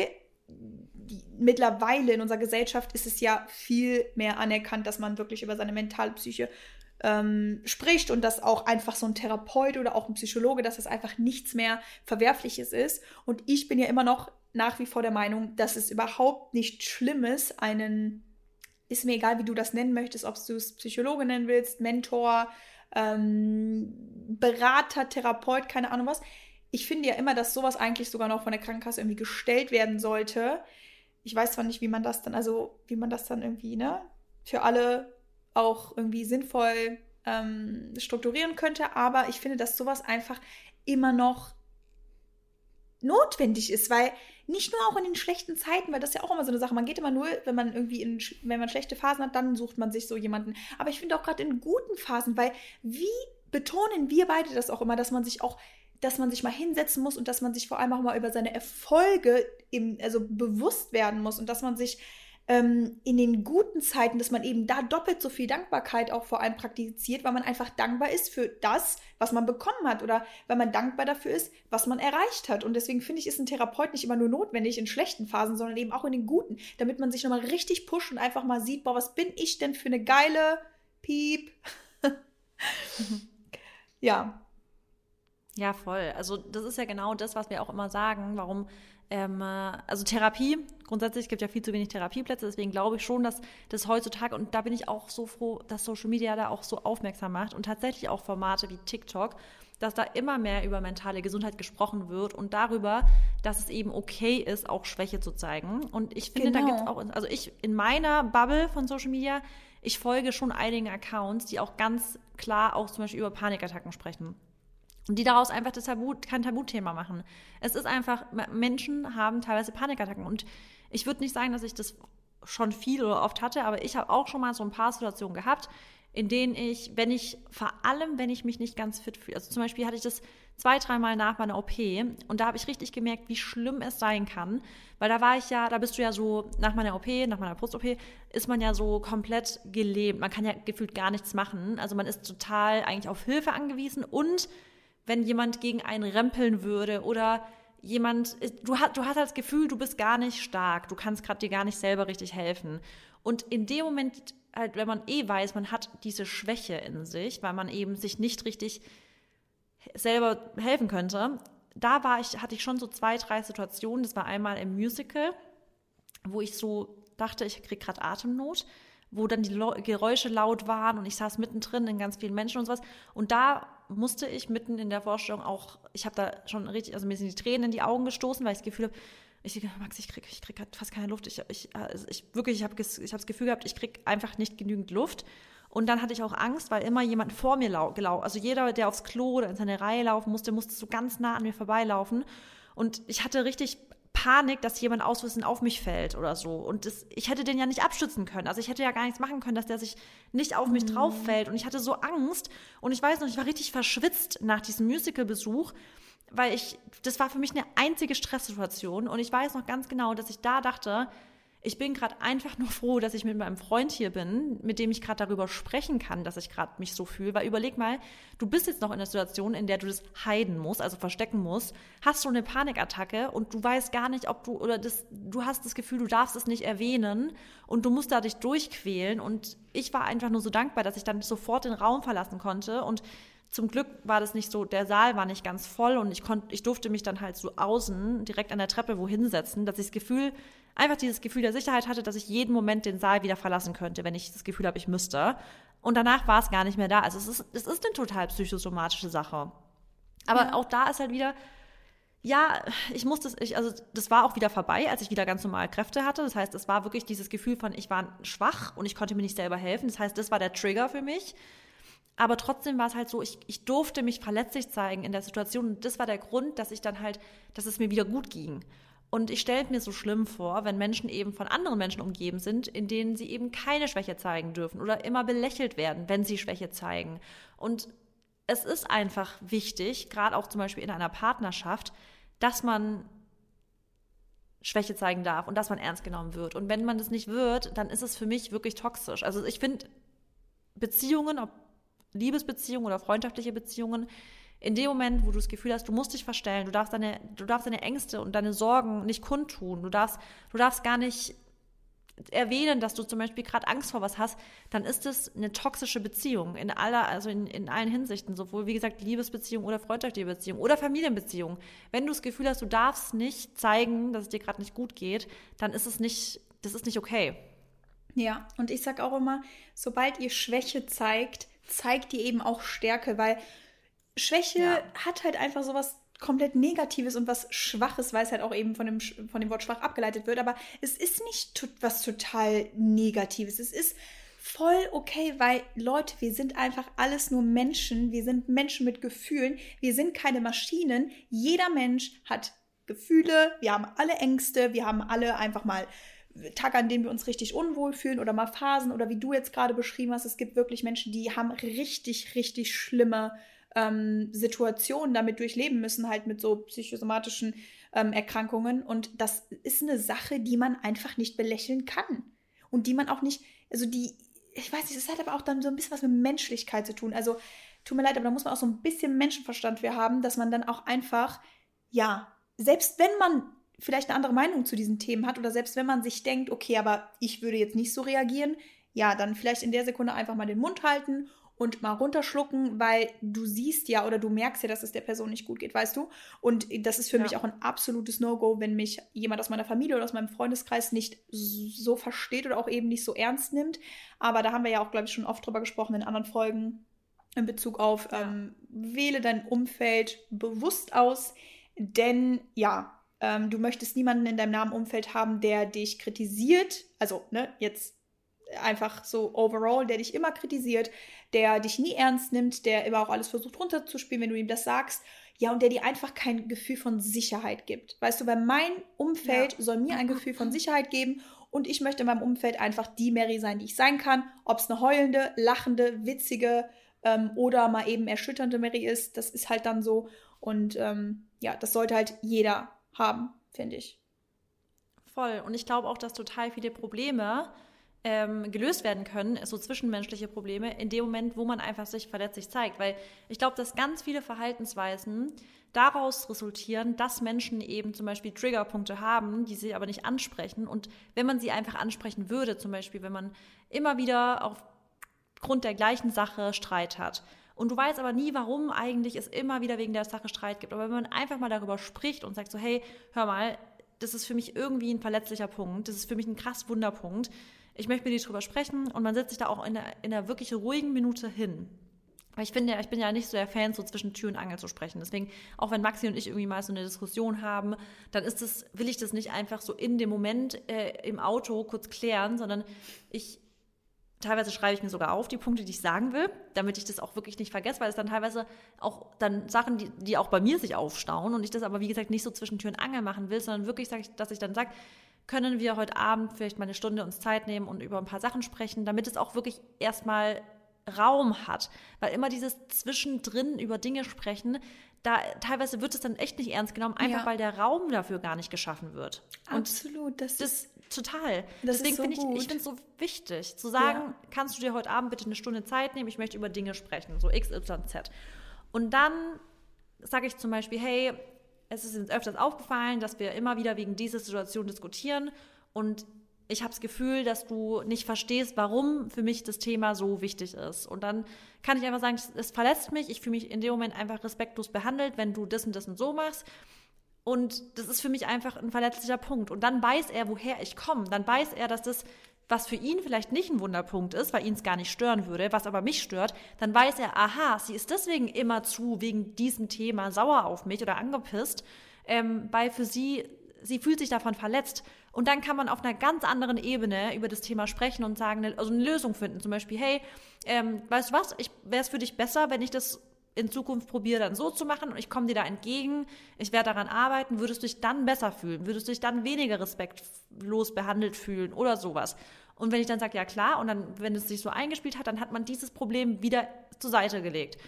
die, mittlerweile in unserer Gesellschaft ist es ja viel mehr anerkannt, dass man wirklich über seine Mentalpsyche ähm, spricht und dass auch einfach so ein Therapeut oder auch ein Psychologe, dass das einfach nichts mehr Verwerfliches ist. Und ich bin ja immer noch nach wie vor der Meinung, dass es überhaupt nicht schlimm ist, einen, ist mir egal, wie du das nennen möchtest, ob du es Psychologe nennen willst, Mentor, ähm, Berater, Therapeut, keine Ahnung was. Ich finde ja immer, dass sowas eigentlich sogar noch von der Krankenkasse irgendwie gestellt werden sollte. Ich weiß zwar nicht, wie man das dann, also wie man das dann irgendwie, ne, für alle auch irgendwie sinnvoll ähm, strukturieren könnte, aber ich finde, dass sowas einfach immer noch notwendig ist, weil nicht nur auch in den schlechten Zeiten, weil das ist ja auch immer so eine Sache. Man geht immer nur, wenn man irgendwie in, wenn man schlechte Phasen hat, dann sucht man sich so jemanden. Aber ich finde auch gerade in guten Phasen, weil wie betonen wir beide das auch immer, dass man sich auch dass man sich mal hinsetzen muss und dass man sich vor allem auch mal über seine Erfolge im, also bewusst werden muss und dass man sich ähm, in den guten Zeiten, dass man eben da doppelt so viel Dankbarkeit auch vor allem praktiziert, weil man einfach dankbar ist für das, was man bekommen hat oder weil man dankbar dafür ist, was man erreicht hat. Und deswegen finde ich, ist ein Therapeut nicht immer nur notwendig in schlechten Phasen, sondern eben auch in den guten, damit man sich nochmal richtig pusht und einfach mal sieht, boah, was bin ich denn für eine geile Piep. ja. Ja, voll. Also das ist ja genau das, was wir auch immer sagen, warum ähm, also Therapie, grundsätzlich gibt es ja viel zu wenig Therapieplätze, deswegen glaube ich schon, dass das heutzutage, und da bin ich auch so froh, dass Social Media da auch so aufmerksam macht und tatsächlich auch Formate wie TikTok, dass da immer mehr über mentale Gesundheit gesprochen wird und darüber, dass es eben okay ist, auch Schwäche zu zeigen. Und ich finde, genau. da gibt es auch, also ich in meiner Bubble von Social Media, ich folge schon einigen Accounts, die auch ganz klar auch zum Beispiel über Panikattacken sprechen. Die daraus einfach das Tabu, kein Tabuthema machen. Es ist einfach, Menschen haben teilweise Panikattacken. Und ich würde nicht sagen, dass ich das schon viel oder oft hatte, aber ich habe auch schon mal so ein paar Situationen gehabt, in denen ich, wenn ich, vor allem, wenn ich mich nicht ganz fit fühle, also zum Beispiel hatte ich das zwei, dreimal nach meiner OP und da habe ich richtig gemerkt, wie schlimm es sein kann, weil da war ich ja, da bist du ja so, nach meiner OP, nach meiner Post-OP, ist man ja so komplett gelebt. Man kann ja gefühlt gar nichts machen. Also man ist total eigentlich auf Hilfe angewiesen und wenn jemand gegen einen rempeln würde oder jemand, du hast, du hast das Gefühl, du bist gar nicht stark, du kannst gerade dir gar nicht selber richtig helfen. Und in dem Moment, halt, wenn man eh weiß, man hat diese Schwäche in sich, weil man eben sich nicht richtig selber helfen könnte, da war ich, hatte ich schon so zwei, drei Situationen. Das war einmal im Musical, wo ich so dachte, ich kriege gerade Atemnot, wo dann die Geräusche laut waren und ich saß mittendrin in ganz vielen Menschen und sowas. Und da musste ich mitten in der Vorstellung auch, ich habe da schon richtig, also mir sind die Tränen in die Augen gestoßen, weil ich das Gefühl habe, ich Max, ich kriege ich krieg fast keine Luft. Ich, ich, also ich wirklich, ich habe ich hab das Gefühl gehabt, ich kriege einfach nicht genügend Luft. Und dann hatte ich auch Angst, weil immer jemand vor mir gelaufen, also jeder, der aufs Klo oder in seine Reihe laufen musste, musste so ganz nah an mir vorbeilaufen. Und ich hatte richtig Panik, dass jemand auswissen auf mich fällt oder so. Und das, ich hätte den ja nicht abstützen können. Also ich hätte ja gar nichts machen können, dass der sich nicht auf mich mhm. drauf fällt. Und ich hatte so Angst. Und ich weiß noch, ich war richtig verschwitzt nach diesem Musical-Besuch, weil ich, das war für mich eine einzige Stresssituation. Und ich weiß noch ganz genau, dass ich da dachte, ich bin gerade einfach nur froh, dass ich mit meinem Freund hier bin, mit dem ich gerade darüber sprechen kann, dass ich gerade mich so fühle. Weil überleg mal, du bist jetzt noch in einer Situation, in der du das heiden musst, also verstecken musst, hast du eine Panikattacke und du weißt gar nicht, ob du oder das, du hast das Gefühl, du darfst es nicht erwähnen und du musst da dich durchquälen. Und ich war einfach nur so dankbar, dass ich dann sofort den Raum verlassen konnte und zum Glück war das nicht so, der Saal war nicht ganz voll und ich konnte, ich durfte mich dann halt so außen direkt an der Treppe wohin setzen, dass ich das Gefühl einfach dieses Gefühl der Sicherheit hatte, dass ich jeden Moment den Saal wieder verlassen könnte, wenn ich das Gefühl habe, ich müsste. Und danach war es gar nicht mehr da. Also es ist, es ist eine total psychosomatische Sache. Aber ja. auch da ist halt wieder, ja, ich musste ich, also das war auch wieder vorbei, als ich wieder ganz normal Kräfte hatte. Das heißt, es war wirklich dieses Gefühl von, ich war schwach und ich konnte mir nicht selber helfen. Das heißt, das war der Trigger für mich. Aber trotzdem war es halt so, ich, ich durfte mich verletzlich zeigen in der Situation. Und das war der Grund, dass ich dann halt, dass es mir wieder gut ging. Und ich stelle mir so schlimm vor, wenn Menschen eben von anderen Menschen umgeben sind, in denen sie eben keine Schwäche zeigen dürfen oder immer belächelt werden, wenn sie Schwäche zeigen. Und es ist einfach wichtig, gerade auch zum Beispiel in einer Partnerschaft, dass man Schwäche zeigen darf und dass man ernst genommen wird. Und wenn man das nicht wird, dann ist es für mich wirklich toxisch. Also ich finde Beziehungen, ob Liebesbeziehungen oder freundschaftliche Beziehungen, in dem Moment, wo du das Gefühl hast, du musst dich verstellen, du darfst deine, du darfst deine Ängste und deine Sorgen nicht kundtun, du darfst, du darfst gar nicht erwähnen, dass du zum Beispiel gerade Angst vor was hast, dann ist es eine toxische Beziehung in aller, also in, in allen Hinsichten, sowohl wie gesagt Liebesbeziehung oder freundschaftliche Beziehung oder Familienbeziehung. Wenn du das Gefühl hast, du darfst nicht zeigen, dass es dir gerade nicht gut geht, dann ist es nicht, das ist nicht okay. Ja, und ich sag auch immer, sobald ihr Schwäche zeigt, zeigt ihr eben auch Stärke, weil Schwäche ja. hat halt einfach sowas komplett Negatives und was Schwaches, weil es halt auch eben von dem, von dem Wort schwach abgeleitet wird. Aber es ist nicht was total Negatives. Es ist voll okay, weil Leute, wir sind einfach alles nur Menschen. Wir sind Menschen mit Gefühlen. Wir sind keine Maschinen. Jeder Mensch hat Gefühle. Wir haben alle Ängste. Wir haben alle einfach mal Tage, an denen wir uns richtig unwohl fühlen oder mal Phasen oder wie du jetzt gerade beschrieben hast. Es gibt wirklich Menschen, die haben richtig, richtig schlimme ähm, Situationen damit durchleben müssen, halt mit so psychosomatischen ähm, Erkrankungen. Und das ist eine Sache, die man einfach nicht belächeln kann. Und die man auch nicht, also die, ich weiß nicht, es hat aber auch dann so ein bisschen was mit Menschlichkeit zu tun. Also, tut mir leid, aber da muss man auch so ein bisschen Menschenverstand für haben, dass man dann auch einfach, ja, selbst wenn man vielleicht eine andere Meinung zu diesen Themen hat oder selbst wenn man sich denkt, okay, aber ich würde jetzt nicht so reagieren, ja, dann vielleicht in der Sekunde einfach mal den Mund halten und mal runterschlucken, weil du siehst ja oder du merkst ja, dass es der Person nicht gut geht, weißt du? Und das ist für ja. mich auch ein absolutes No-Go, wenn mich jemand aus meiner Familie oder aus meinem Freundeskreis nicht so versteht oder auch eben nicht so ernst nimmt. Aber da haben wir ja auch, glaube ich, schon oft drüber gesprochen in anderen Folgen in Bezug auf ja. ähm, wähle dein Umfeld bewusst aus, denn ja, ähm, du möchtest niemanden in deinem nahen Umfeld haben, der dich kritisiert. Also, ne, jetzt einfach so overall, der dich immer kritisiert, der dich nie ernst nimmt, der immer auch alles versucht runterzuspielen, wenn du ihm das sagst. Ja, und der dir einfach kein Gefühl von Sicherheit gibt. Weißt du, weil mein Umfeld ja. soll mir ein Gefühl von Sicherheit geben und ich möchte in meinem Umfeld einfach die Mary sein, die ich sein kann. Ob es eine heulende, lachende, witzige ähm, oder mal eben erschütternde Mary ist, das ist halt dann so. Und ähm, ja, das sollte halt jeder haben, finde ich. Voll. Und ich glaube auch, dass total viele Probleme ähm, gelöst werden können, so zwischenmenschliche Probleme, in dem Moment, wo man einfach sich verletzlich zeigt. Weil ich glaube, dass ganz viele Verhaltensweisen daraus resultieren, dass Menschen eben zum Beispiel Triggerpunkte haben, die sie aber nicht ansprechen. Und wenn man sie einfach ansprechen würde, zum Beispiel, wenn man immer wieder aufgrund der gleichen Sache Streit hat, und du weißt aber nie, warum eigentlich es immer wieder wegen der Sache Streit gibt. Aber wenn man einfach mal darüber spricht und sagt so, hey, hör mal, das ist für mich irgendwie ein verletzlicher Punkt, das ist für mich ein krass Wunderpunkt, ich möchte mit dir drüber sprechen und man setzt sich da auch in einer, in einer wirklich ruhigen Minute hin. Weil ich finde ich bin ja nicht so der Fan, so zwischen Tür und Angel zu sprechen. Deswegen, auch wenn Maxi und ich irgendwie mal so eine Diskussion haben, dann ist das, will ich das nicht einfach so in dem Moment äh, im Auto kurz klären, sondern ich teilweise schreibe ich mir sogar auf die Punkte, die ich sagen will, damit ich das auch wirklich nicht vergesse, weil es dann teilweise auch dann Sachen, die, die auch bei mir sich aufstauen und ich das aber, wie gesagt, nicht so zwischen Tür und Angel machen will, sondern wirklich, sag ich, dass ich dann sage, können wir heute Abend vielleicht mal eine Stunde uns Zeit nehmen und über ein paar Sachen sprechen, damit es auch wirklich erstmal Raum hat. Weil immer dieses Zwischendrin über Dinge sprechen, da teilweise wird es dann echt nicht ernst genommen, einfach ja. weil der Raum dafür gar nicht geschaffen wird. Und Absolut, das, das ist total. Das Deswegen so finde ich, ich finde es so wichtig, zu sagen, ja. kannst du dir heute Abend bitte eine Stunde Zeit nehmen, ich möchte über Dinge sprechen, so X, Y, Z. Und dann sage ich zum Beispiel, hey, es ist uns öfters aufgefallen, dass wir immer wieder wegen dieser Situation diskutieren und ich habe das Gefühl, dass du nicht verstehst, warum für mich das Thema so wichtig ist. Und dann kann ich einfach sagen, es verletzt mich, ich fühle mich in dem Moment einfach respektlos behandelt, wenn du das und das und so machst. Und das ist für mich einfach ein verletzlicher Punkt. Und dann weiß er, woher ich komme. Dann weiß er, dass das, was für ihn vielleicht nicht ein Wunderpunkt ist, weil ihn es gar nicht stören würde, was aber mich stört, dann weiß er, aha, sie ist deswegen immer zu wegen diesem Thema sauer auf mich oder angepisst, ähm, weil für sie, sie fühlt sich davon verletzt. Und dann kann man auf einer ganz anderen Ebene über das Thema sprechen und sagen, also eine Lösung finden. Zum Beispiel, hey, ähm, weißt du was, wäre es für dich besser, wenn ich das in Zukunft probiere dann so zu machen und ich komme dir da entgegen, ich werde daran arbeiten, würdest du dich dann besser fühlen, würdest du dich dann weniger respektlos behandelt fühlen oder sowas. Und wenn ich dann sage, ja klar, und dann, wenn es sich so eingespielt hat, dann hat man dieses Problem wieder zur Seite gelegt.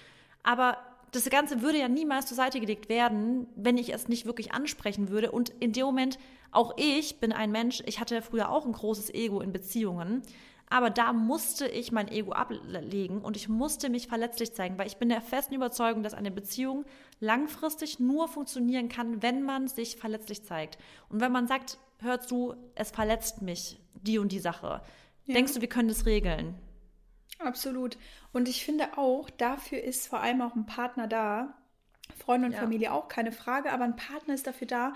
Aber das Ganze würde ja niemals zur Seite gelegt werden, wenn ich es nicht wirklich ansprechen würde. Und in dem Moment, auch ich bin ein Mensch, ich hatte früher auch ein großes Ego in Beziehungen. Aber da musste ich mein Ego ablegen und ich musste mich verletzlich zeigen, weil ich bin der festen Überzeugung, dass eine Beziehung langfristig nur funktionieren kann, wenn man sich verletzlich zeigt. Und wenn man sagt, hör zu, es verletzt mich, die und die Sache. Ja. Denkst du, wir können das regeln? Absolut. Und ich finde auch, dafür ist vor allem auch ein Partner da. Freunde und ja. Familie auch, keine Frage, aber ein Partner ist dafür da.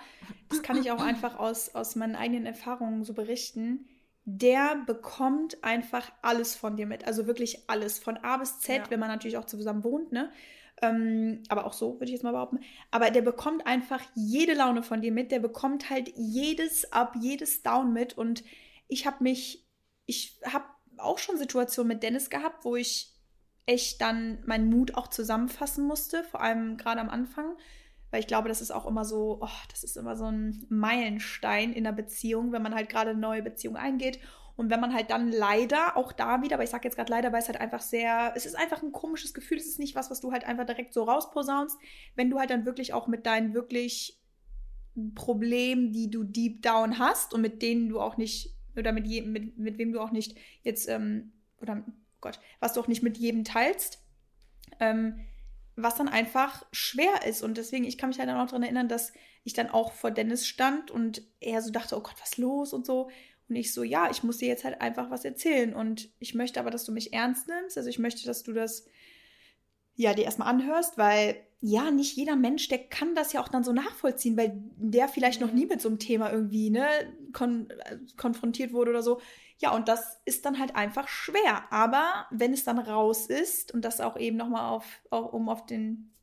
Das kann ich auch einfach aus, aus meinen eigenen Erfahrungen so berichten der bekommt einfach alles von dir mit. Also wirklich alles. Von A bis Z, ja. wenn man natürlich auch zusammen wohnt, ne? Ähm, aber auch so, würde ich jetzt mal behaupten. Aber der bekommt einfach jede Laune von dir mit. Der bekommt halt jedes Up, jedes Down mit. Und ich habe mich, ich habe auch schon Situationen mit Dennis gehabt, wo ich echt dann meinen Mut auch zusammenfassen musste, vor allem gerade am Anfang weil ich glaube, das ist auch immer so, oh, das ist immer so ein Meilenstein in der Beziehung, wenn man halt gerade eine neue Beziehung eingeht. Und wenn man halt dann leider, auch da wieder, aber ich sage jetzt gerade leider, weil es halt einfach sehr, es ist einfach ein komisches Gefühl, es ist nicht was, was du halt einfach direkt so rausposaunst, wenn du halt dann wirklich auch mit deinen wirklich Problemen, die du deep down hast und mit denen du auch nicht, oder mit, je, mit, mit wem du auch nicht jetzt, ähm, oder Gott, was du auch nicht mit jedem teilst, ähm, was dann einfach schwer ist. Und deswegen, ich kann mich halt auch noch daran erinnern, dass ich dann auch vor Dennis stand und er so dachte, oh Gott, was los und so. Und ich so, ja, ich muss dir jetzt halt einfach was erzählen. Und ich möchte aber, dass du mich ernst nimmst. Also ich möchte, dass du das ja dir erstmal anhörst, weil ja, nicht jeder Mensch, der kann das ja auch dann so nachvollziehen, weil der vielleicht noch nie mit so einem Thema irgendwie ne, kon äh, konfrontiert wurde oder so. Ja, und das ist dann halt einfach schwer. Aber wenn es dann raus ist und das auch eben nochmal auf, auf, um auf den.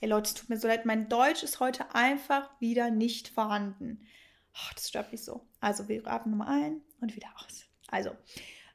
Ey Leute, es tut mir so leid, mein Deutsch ist heute einfach wieder nicht vorhanden. Oh, das stört mich so. Also wir atmen nochmal ein und wieder aus. Also,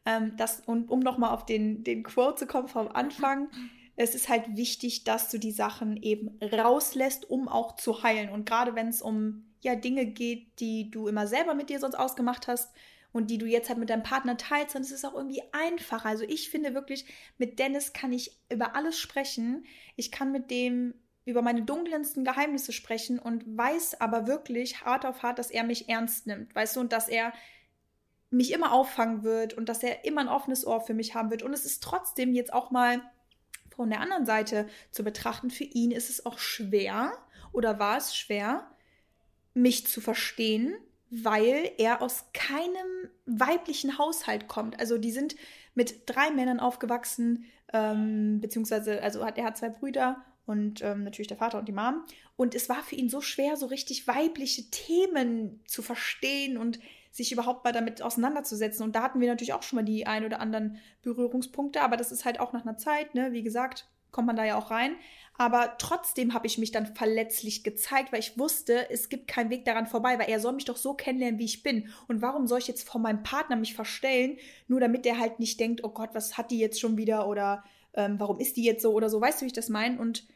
ähm, das, und um nochmal auf den, den Quote zu kommen vom Anfang, es ist halt wichtig, dass du die Sachen eben rauslässt, um auch zu heilen. Und gerade wenn es um ja Dinge geht, die du immer selber mit dir sonst ausgemacht hast, und die du jetzt halt mit deinem Partner teilst, dann ist es auch irgendwie einfacher. Also ich finde wirklich, mit Dennis kann ich über alles sprechen. Ich kann mit dem über meine dunkelsten Geheimnisse sprechen und weiß aber wirklich hart auf hart, dass er mich ernst nimmt, weißt du, und dass er mich immer auffangen wird und dass er immer ein offenes Ohr für mich haben wird. Und es ist trotzdem jetzt auch mal von der anderen Seite zu betrachten, für ihn ist es auch schwer oder war es schwer, mich zu verstehen, weil er aus keinem weiblichen Haushalt kommt. Also die sind mit drei Männern aufgewachsen, ähm, beziehungsweise, also hat, er hat zwei Brüder und ähm, natürlich der Vater und die Mom. Und es war für ihn so schwer, so richtig weibliche Themen zu verstehen und sich überhaupt mal damit auseinanderzusetzen. Und da hatten wir natürlich auch schon mal die ein oder anderen Berührungspunkte, aber das ist halt auch nach einer Zeit, ne? Wie gesagt, kommt man da ja auch rein. Aber trotzdem habe ich mich dann verletzlich gezeigt, weil ich wusste, es gibt keinen Weg daran vorbei, weil er soll mich doch so kennenlernen, wie ich bin. Und warum soll ich jetzt vor meinem Partner mich verstellen, nur damit der halt nicht denkt, oh Gott, was hat die jetzt schon wieder oder ähm, warum ist die jetzt so oder so. Weißt du, wie ich das meine? Und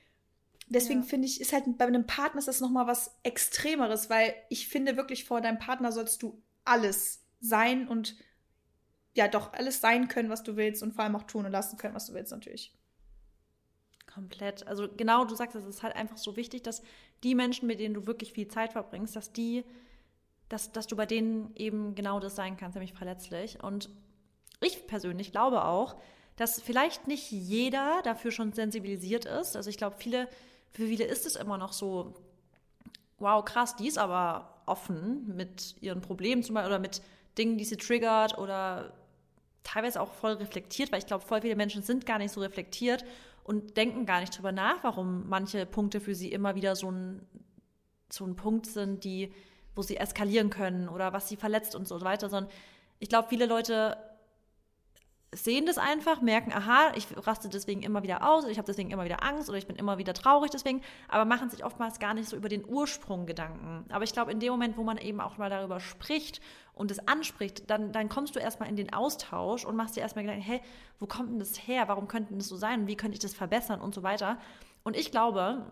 deswegen ja. finde ich, ist halt bei einem Partner ist das nochmal was Extremeres, weil ich finde wirklich, vor deinem Partner sollst du alles sein und ja, doch alles sein können, was du willst und vor allem auch tun und lassen können, was du willst, natürlich. Komplett. Also genau, du sagst, es ist halt einfach so wichtig, dass die Menschen, mit denen du wirklich viel Zeit verbringst, dass die, dass, dass du bei denen eben genau das sein kannst, nämlich verletzlich. Und ich persönlich glaube auch, dass vielleicht nicht jeder dafür schon sensibilisiert ist. Also ich glaube, viele, für viele ist es immer noch so, wow, krass, die ist aber offen mit ihren Problemen zum Beispiel oder mit Dingen, die sie triggert oder teilweise auch voll reflektiert, weil ich glaube, voll viele Menschen sind gar nicht so reflektiert und denken gar nicht drüber nach, warum manche Punkte für sie immer wieder so ein, so ein Punkt sind, die, wo sie eskalieren können oder was sie verletzt und so weiter, sondern ich glaube, viele Leute sehen das einfach, merken, aha, ich raste deswegen immer wieder aus, ich habe deswegen immer wieder Angst oder ich bin immer wieder traurig deswegen, aber machen sich oftmals gar nicht so über den Ursprung Gedanken. Aber ich glaube, in dem Moment, wo man eben auch mal darüber spricht und es anspricht, dann, dann kommst du erstmal in den Austausch und machst dir erstmal Gedanken, hey, wo kommt denn das her? Warum könnte das so sein? Wie könnte ich das verbessern und so weiter? Und ich glaube,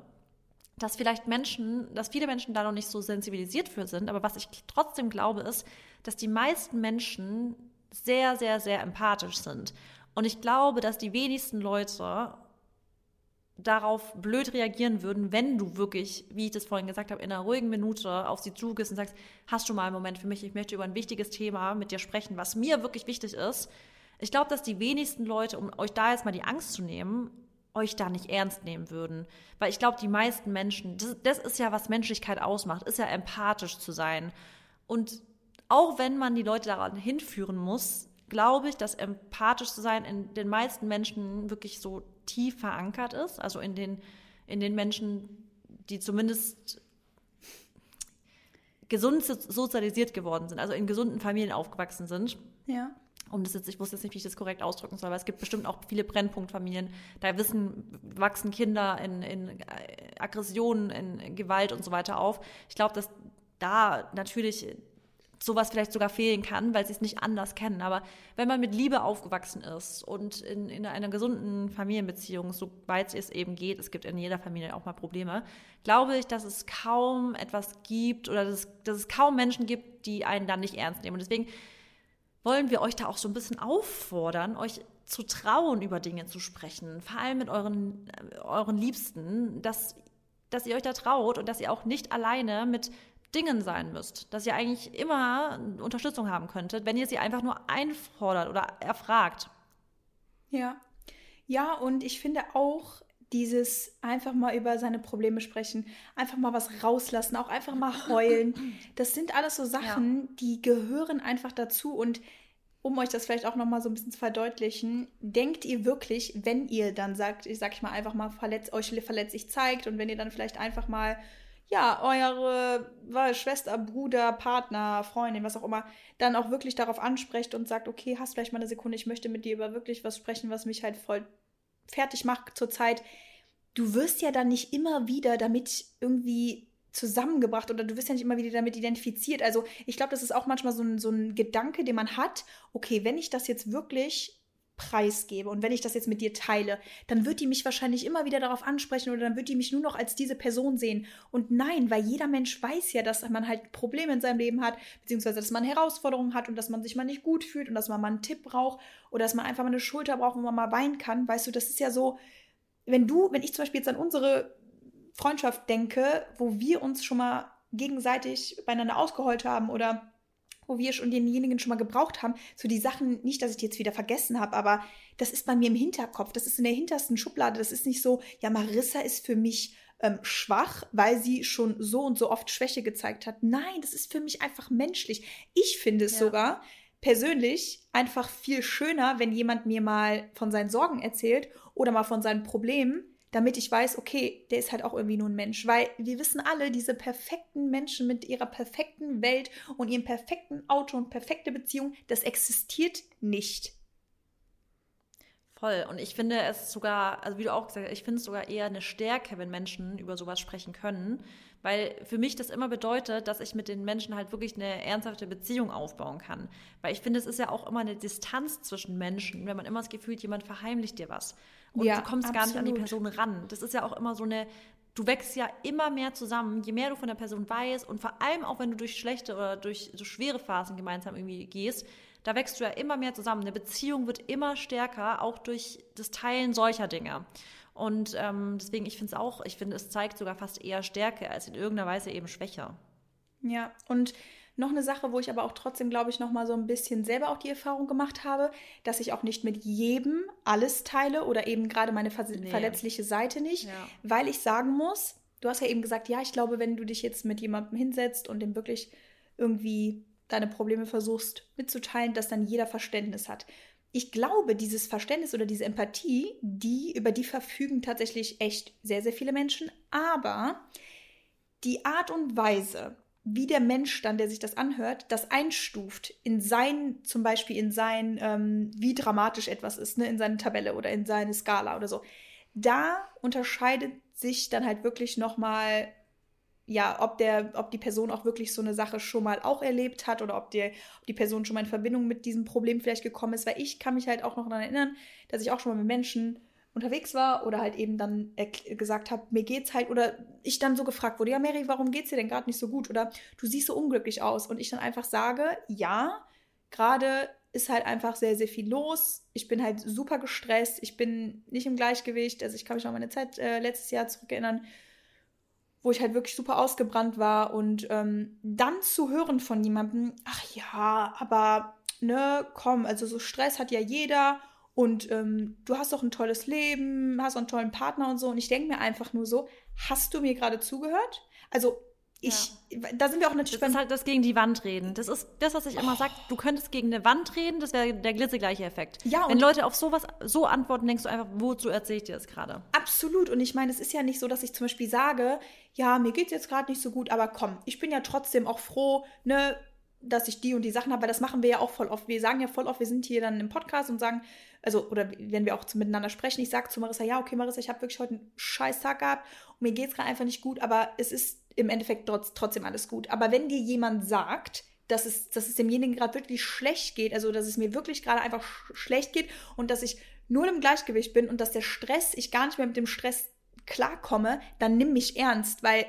dass vielleicht Menschen, dass viele Menschen da noch nicht so sensibilisiert für sind, aber was ich trotzdem glaube, ist, dass die meisten Menschen sehr, sehr, sehr empathisch sind. Und ich glaube, dass die wenigsten Leute darauf blöd reagieren würden, wenn du wirklich, wie ich das vorhin gesagt habe, in einer ruhigen Minute auf sie zugehst und sagst, hast du mal einen Moment für mich, ich möchte über ein wichtiges Thema mit dir sprechen, was mir wirklich wichtig ist. Ich glaube, dass die wenigsten Leute, um euch da jetzt mal die Angst zu nehmen, euch da nicht ernst nehmen würden. Weil ich glaube, die meisten Menschen, das, das ist ja, was Menschlichkeit ausmacht, ist ja empathisch zu sein. Und auch wenn man die Leute daran hinführen muss, glaube ich, dass empathisch zu sein in den meisten Menschen wirklich so tief verankert ist. Also in den, in den Menschen, die zumindest gesund sozialisiert geworden sind, also in gesunden Familien aufgewachsen sind. Ja. Um das jetzt, ich wusste jetzt nicht, wie ich das korrekt ausdrücken soll, aber es gibt bestimmt auch viele Brennpunktfamilien. Da wissen, wachsen Kinder in, in Aggressionen, in Gewalt und so weiter auf. Ich glaube, dass da natürlich sowas vielleicht sogar fehlen kann, weil sie es nicht anders kennen. Aber wenn man mit Liebe aufgewachsen ist und in, in einer gesunden Familienbeziehung, soweit es eben geht, es gibt in jeder Familie auch mal Probleme, glaube ich, dass es kaum etwas gibt oder dass es, dass es kaum Menschen gibt, die einen dann nicht ernst nehmen. Und deswegen wollen wir euch da auch so ein bisschen auffordern, euch zu trauen, über Dinge zu sprechen, vor allem mit euren, äh, euren Liebsten, dass, dass ihr euch da traut und dass ihr auch nicht alleine mit Dingen sein müsst, dass ihr eigentlich immer Unterstützung haben könntet, wenn ihr sie einfach nur einfordert oder erfragt. Ja. Ja, und ich finde auch dieses einfach mal über seine Probleme sprechen, einfach mal was rauslassen, auch einfach mal heulen. Das sind alles so Sachen, ja. die gehören einfach dazu und um euch das vielleicht auch noch mal so ein bisschen zu verdeutlichen, denkt ihr wirklich, wenn ihr dann sagt, ich sag ich mal einfach mal verletzt, euch verletzlich zeigt und wenn ihr dann vielleicht einfach mal ja, eure Schwester, Bruder, Partner, Freundin, was auch immer, dann auch wirklich darauf ansprecht und sagt, okay, hast vielleicht mal eine Sekunde, ich möchte mit dir über wirklich was sprechen, was mich halt voll fertig macht zurzeit. Du wirst ja dann nicht immer wieder damit irgendwie zusammengebracht oder du wirst ja nicht immer wieder damit identifiziert. Also ich glaube, das ist auch manchmal so ein, so ein Gedanke, den man hat, okay, wenn ich das jetzt wirklich preisgebe und wenn ich das jetzt mit dir teile, dann wird die mich wahrscheinlich immer wieder darauf ansprechen oder dann wird die mich nur noch als diese Person sehen. Und nein, weil jeder Mensch weiß ja, dass man halt Probleme in seinem Leben hat, beziehungsweise dass man Herausforderungen hat und dass man sich mal nicht gut fühlt und dass man mal einen Tipp braucht oder dass man einfach mal eine Schulter braucht, wo man mal weinen kann. Weißt du, das ist ja so, wenn du, wenn ich zum Beispiel jetzt an unsere Freundschaft denke, wo wir uns schon mal gegenseitig beieinander ausgeheult haben oder wo wir schon denjenigen schon mal gebraucht haben. So die Sachen, nicht, dass ich die jetzt wieder vergessen habe, aber das ist bei mir im Hinterkopf. Das ist in der hintersten Schublade. Das ist nicht so, ja, Marissa ist für mich ähm, schwach, weil sie schon so und so oft Schwäche gezeigt hat. Nein, das ist für mich einfach menschlich. Ich finde es ja. sogar persönlich einfach viel schöner, wenn jemand mir mal von seinen Sorgen erzählt oder mal von seinen Problemen, damit ich weiß, okay, der ist halt auch irgendwie nur ein Mensch. Weil wir wissen alle, diese perfekten Menschen mit ihrer perfekten Welt und ihrem perfekten Auto und perfekte Beziehung, das existiert nicht. Voll. Und ich finde es sogar, also wie du auch gesagt hast, ich finde es sogar eher eine Stärke, wenn Menschen über sowas sprechen können. Weil für mich das immer bedeutet, dass ich mit den Menschen halt wirklich eine ernsthafte Beziehung aufbauen kann. Weil ich finde, es ist ja auch immer eine Distanz zwischen Menschen, wenn man immer das Gefühl hat, jemand verheimlicht dir was. Und ja, du kommst absolut. gar nicht an die Person ran. Das ist ja auch immer so eine, du wächst ja immer mehr zusammen, je mehr du von der Person weißt und vor allem auch, wenn du durch schlechte oder durch so schwere Phasen gemeinsam irgendwie gehst, da wächst du ja immer mehr zusammen. Eine Beziehung wird immer stärker, auch durch das Teilen solcher Dinge. Und ähm, deswegen, ich finde es auch, ich finde, es zeigt sogar fast eher Stärke als in irgendeiner Weise eben Schwäche. Ja, und noch eine Sache, wo ich aber auch trotzdem, glaube ich, noch mal so ein bisschen selber auch die Erfahrung gemacht habe, dass ich auch nicht mit jedem alles teile oder eben gerade meine ver nee. verletzliche Seite nicht, ja. weil ich sagen muss, du hast ja eben gesagt, ja, ich glaube, wenn du dich jetzt mit jemandem hinsetzt und dem wirklich irgendwie deine Probleme versuchst mitzuteilen, dass dann jeder Verständnis hat. Ich glaube, dieses Verständnis oder diese Empathie, die, über die verfügen tatsächlich echt sehr, sehr viele Menschen. Aber die Art und Weise, wie der Mensch dann, der sich das anhört, das einstuft in sein, zum Beispiel in sein, ähm, wie dramatisch etwas ist, ne, in seine Tabelle oder in seine Skala oder so, da unterscheidet sich dann halt wirklich nochmal ja, ob der, ob die Person auch wirklich so eine Sache schon mal auch erlebt hat oder ob, der, ob die Person schon mal in Verbindung mit diesem Problem vielleicht gekommen ist, weil ich kann mich halt auch noch daran erinnern, dass ich auch schon mal mit Menschen unterwegs war oder halt eben dann gesagt habe, mir geht's halt oder ich dann so gefragt wurde, ja Mary, warum geht's dir denn gerade nicht so gut? Oder du siehst so unglücklich aus. Und ich dann einfach sage, ja, gerade ist halt einfach sehr, sehr viel los. Ich bin halt super gestresst, ich bin nicht im Gleichgewicht, also ich kann mich noch an meine Zeit äh, letztes Jahr zurückerinnern, wo ich halt wirklich super ausgebrannt war. Und ähm, dann zu hören von jemandem, ach ja, aber ne, komm, also so Stress hat ja jeder und ähm, du hast doch ein tolles Leben, hast auch einen tollen Partner und so und ich denke mir einfach nur so, hast du mir gerade zugehört? Also ich, ja. da sind wir auch natürlich. Das ist halt das gegen die Wand reden. Das ist das, was ich immer oh. sage. Du könntest gegen eine Wand reden, das wäre der glitzegleiche Effekt. Ja, Wenn Leute auf sowas so antworten, denkst du einfach, wozu erzähle ich dir das gerade? Absolut. Und ich meine, es ist ja nicht so, dass ich zum Beispiel sage, ja, mir geht es jetzt gerade nicht so gut, aber komm, ich bin ja trotzdem auch froh, ne, dass ich die und die Sachen habe, weil das machen wir ja auch voll oft. Wir sagen ja voll oft, wir sind hier dann im Podcast und sagen, also, oder wenn wir auch zu, miteinander sprechen, ich sage zu Marissa, ja, okay, Marissa, ich habe wirklich heute einen scheiß Tag gehabt und mir geht es gerade einfach nicht gut, aber es ist im Endeffekt trotz, trotzdem alles gut. Aber wenn dir jemand sagt, dass es, dass es demjenigen gerade wirklich schlecht geht, also dass es mir wirklich gerade einfach sch schlecht geht und dass ich nur im Gleichgewicht bin und dass der Stress, ich gar nicht mehr mit dem Stress klarkomme, dann nimm mich ernst, weil,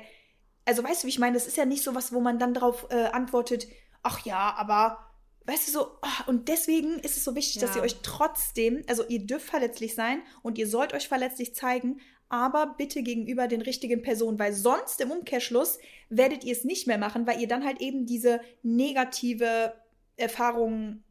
also weißt du, wie ich meine, das ist ja nicht so was, wo man dann darauf äh, antwortet, ach ja, aber weißt du so, oh, und deswegen ist es so wichtig, ja. dass ihr euch trotzdem, also ihr dürft verletzlich sein und ihr sollt euch verletzlich zeigen, aber bitte gegenüber den richtigen Personen, weil sonst im Umkehrschluss werdet ihr es nicht mehr machen, weil ihr dann halt eben diese negative Erfahrung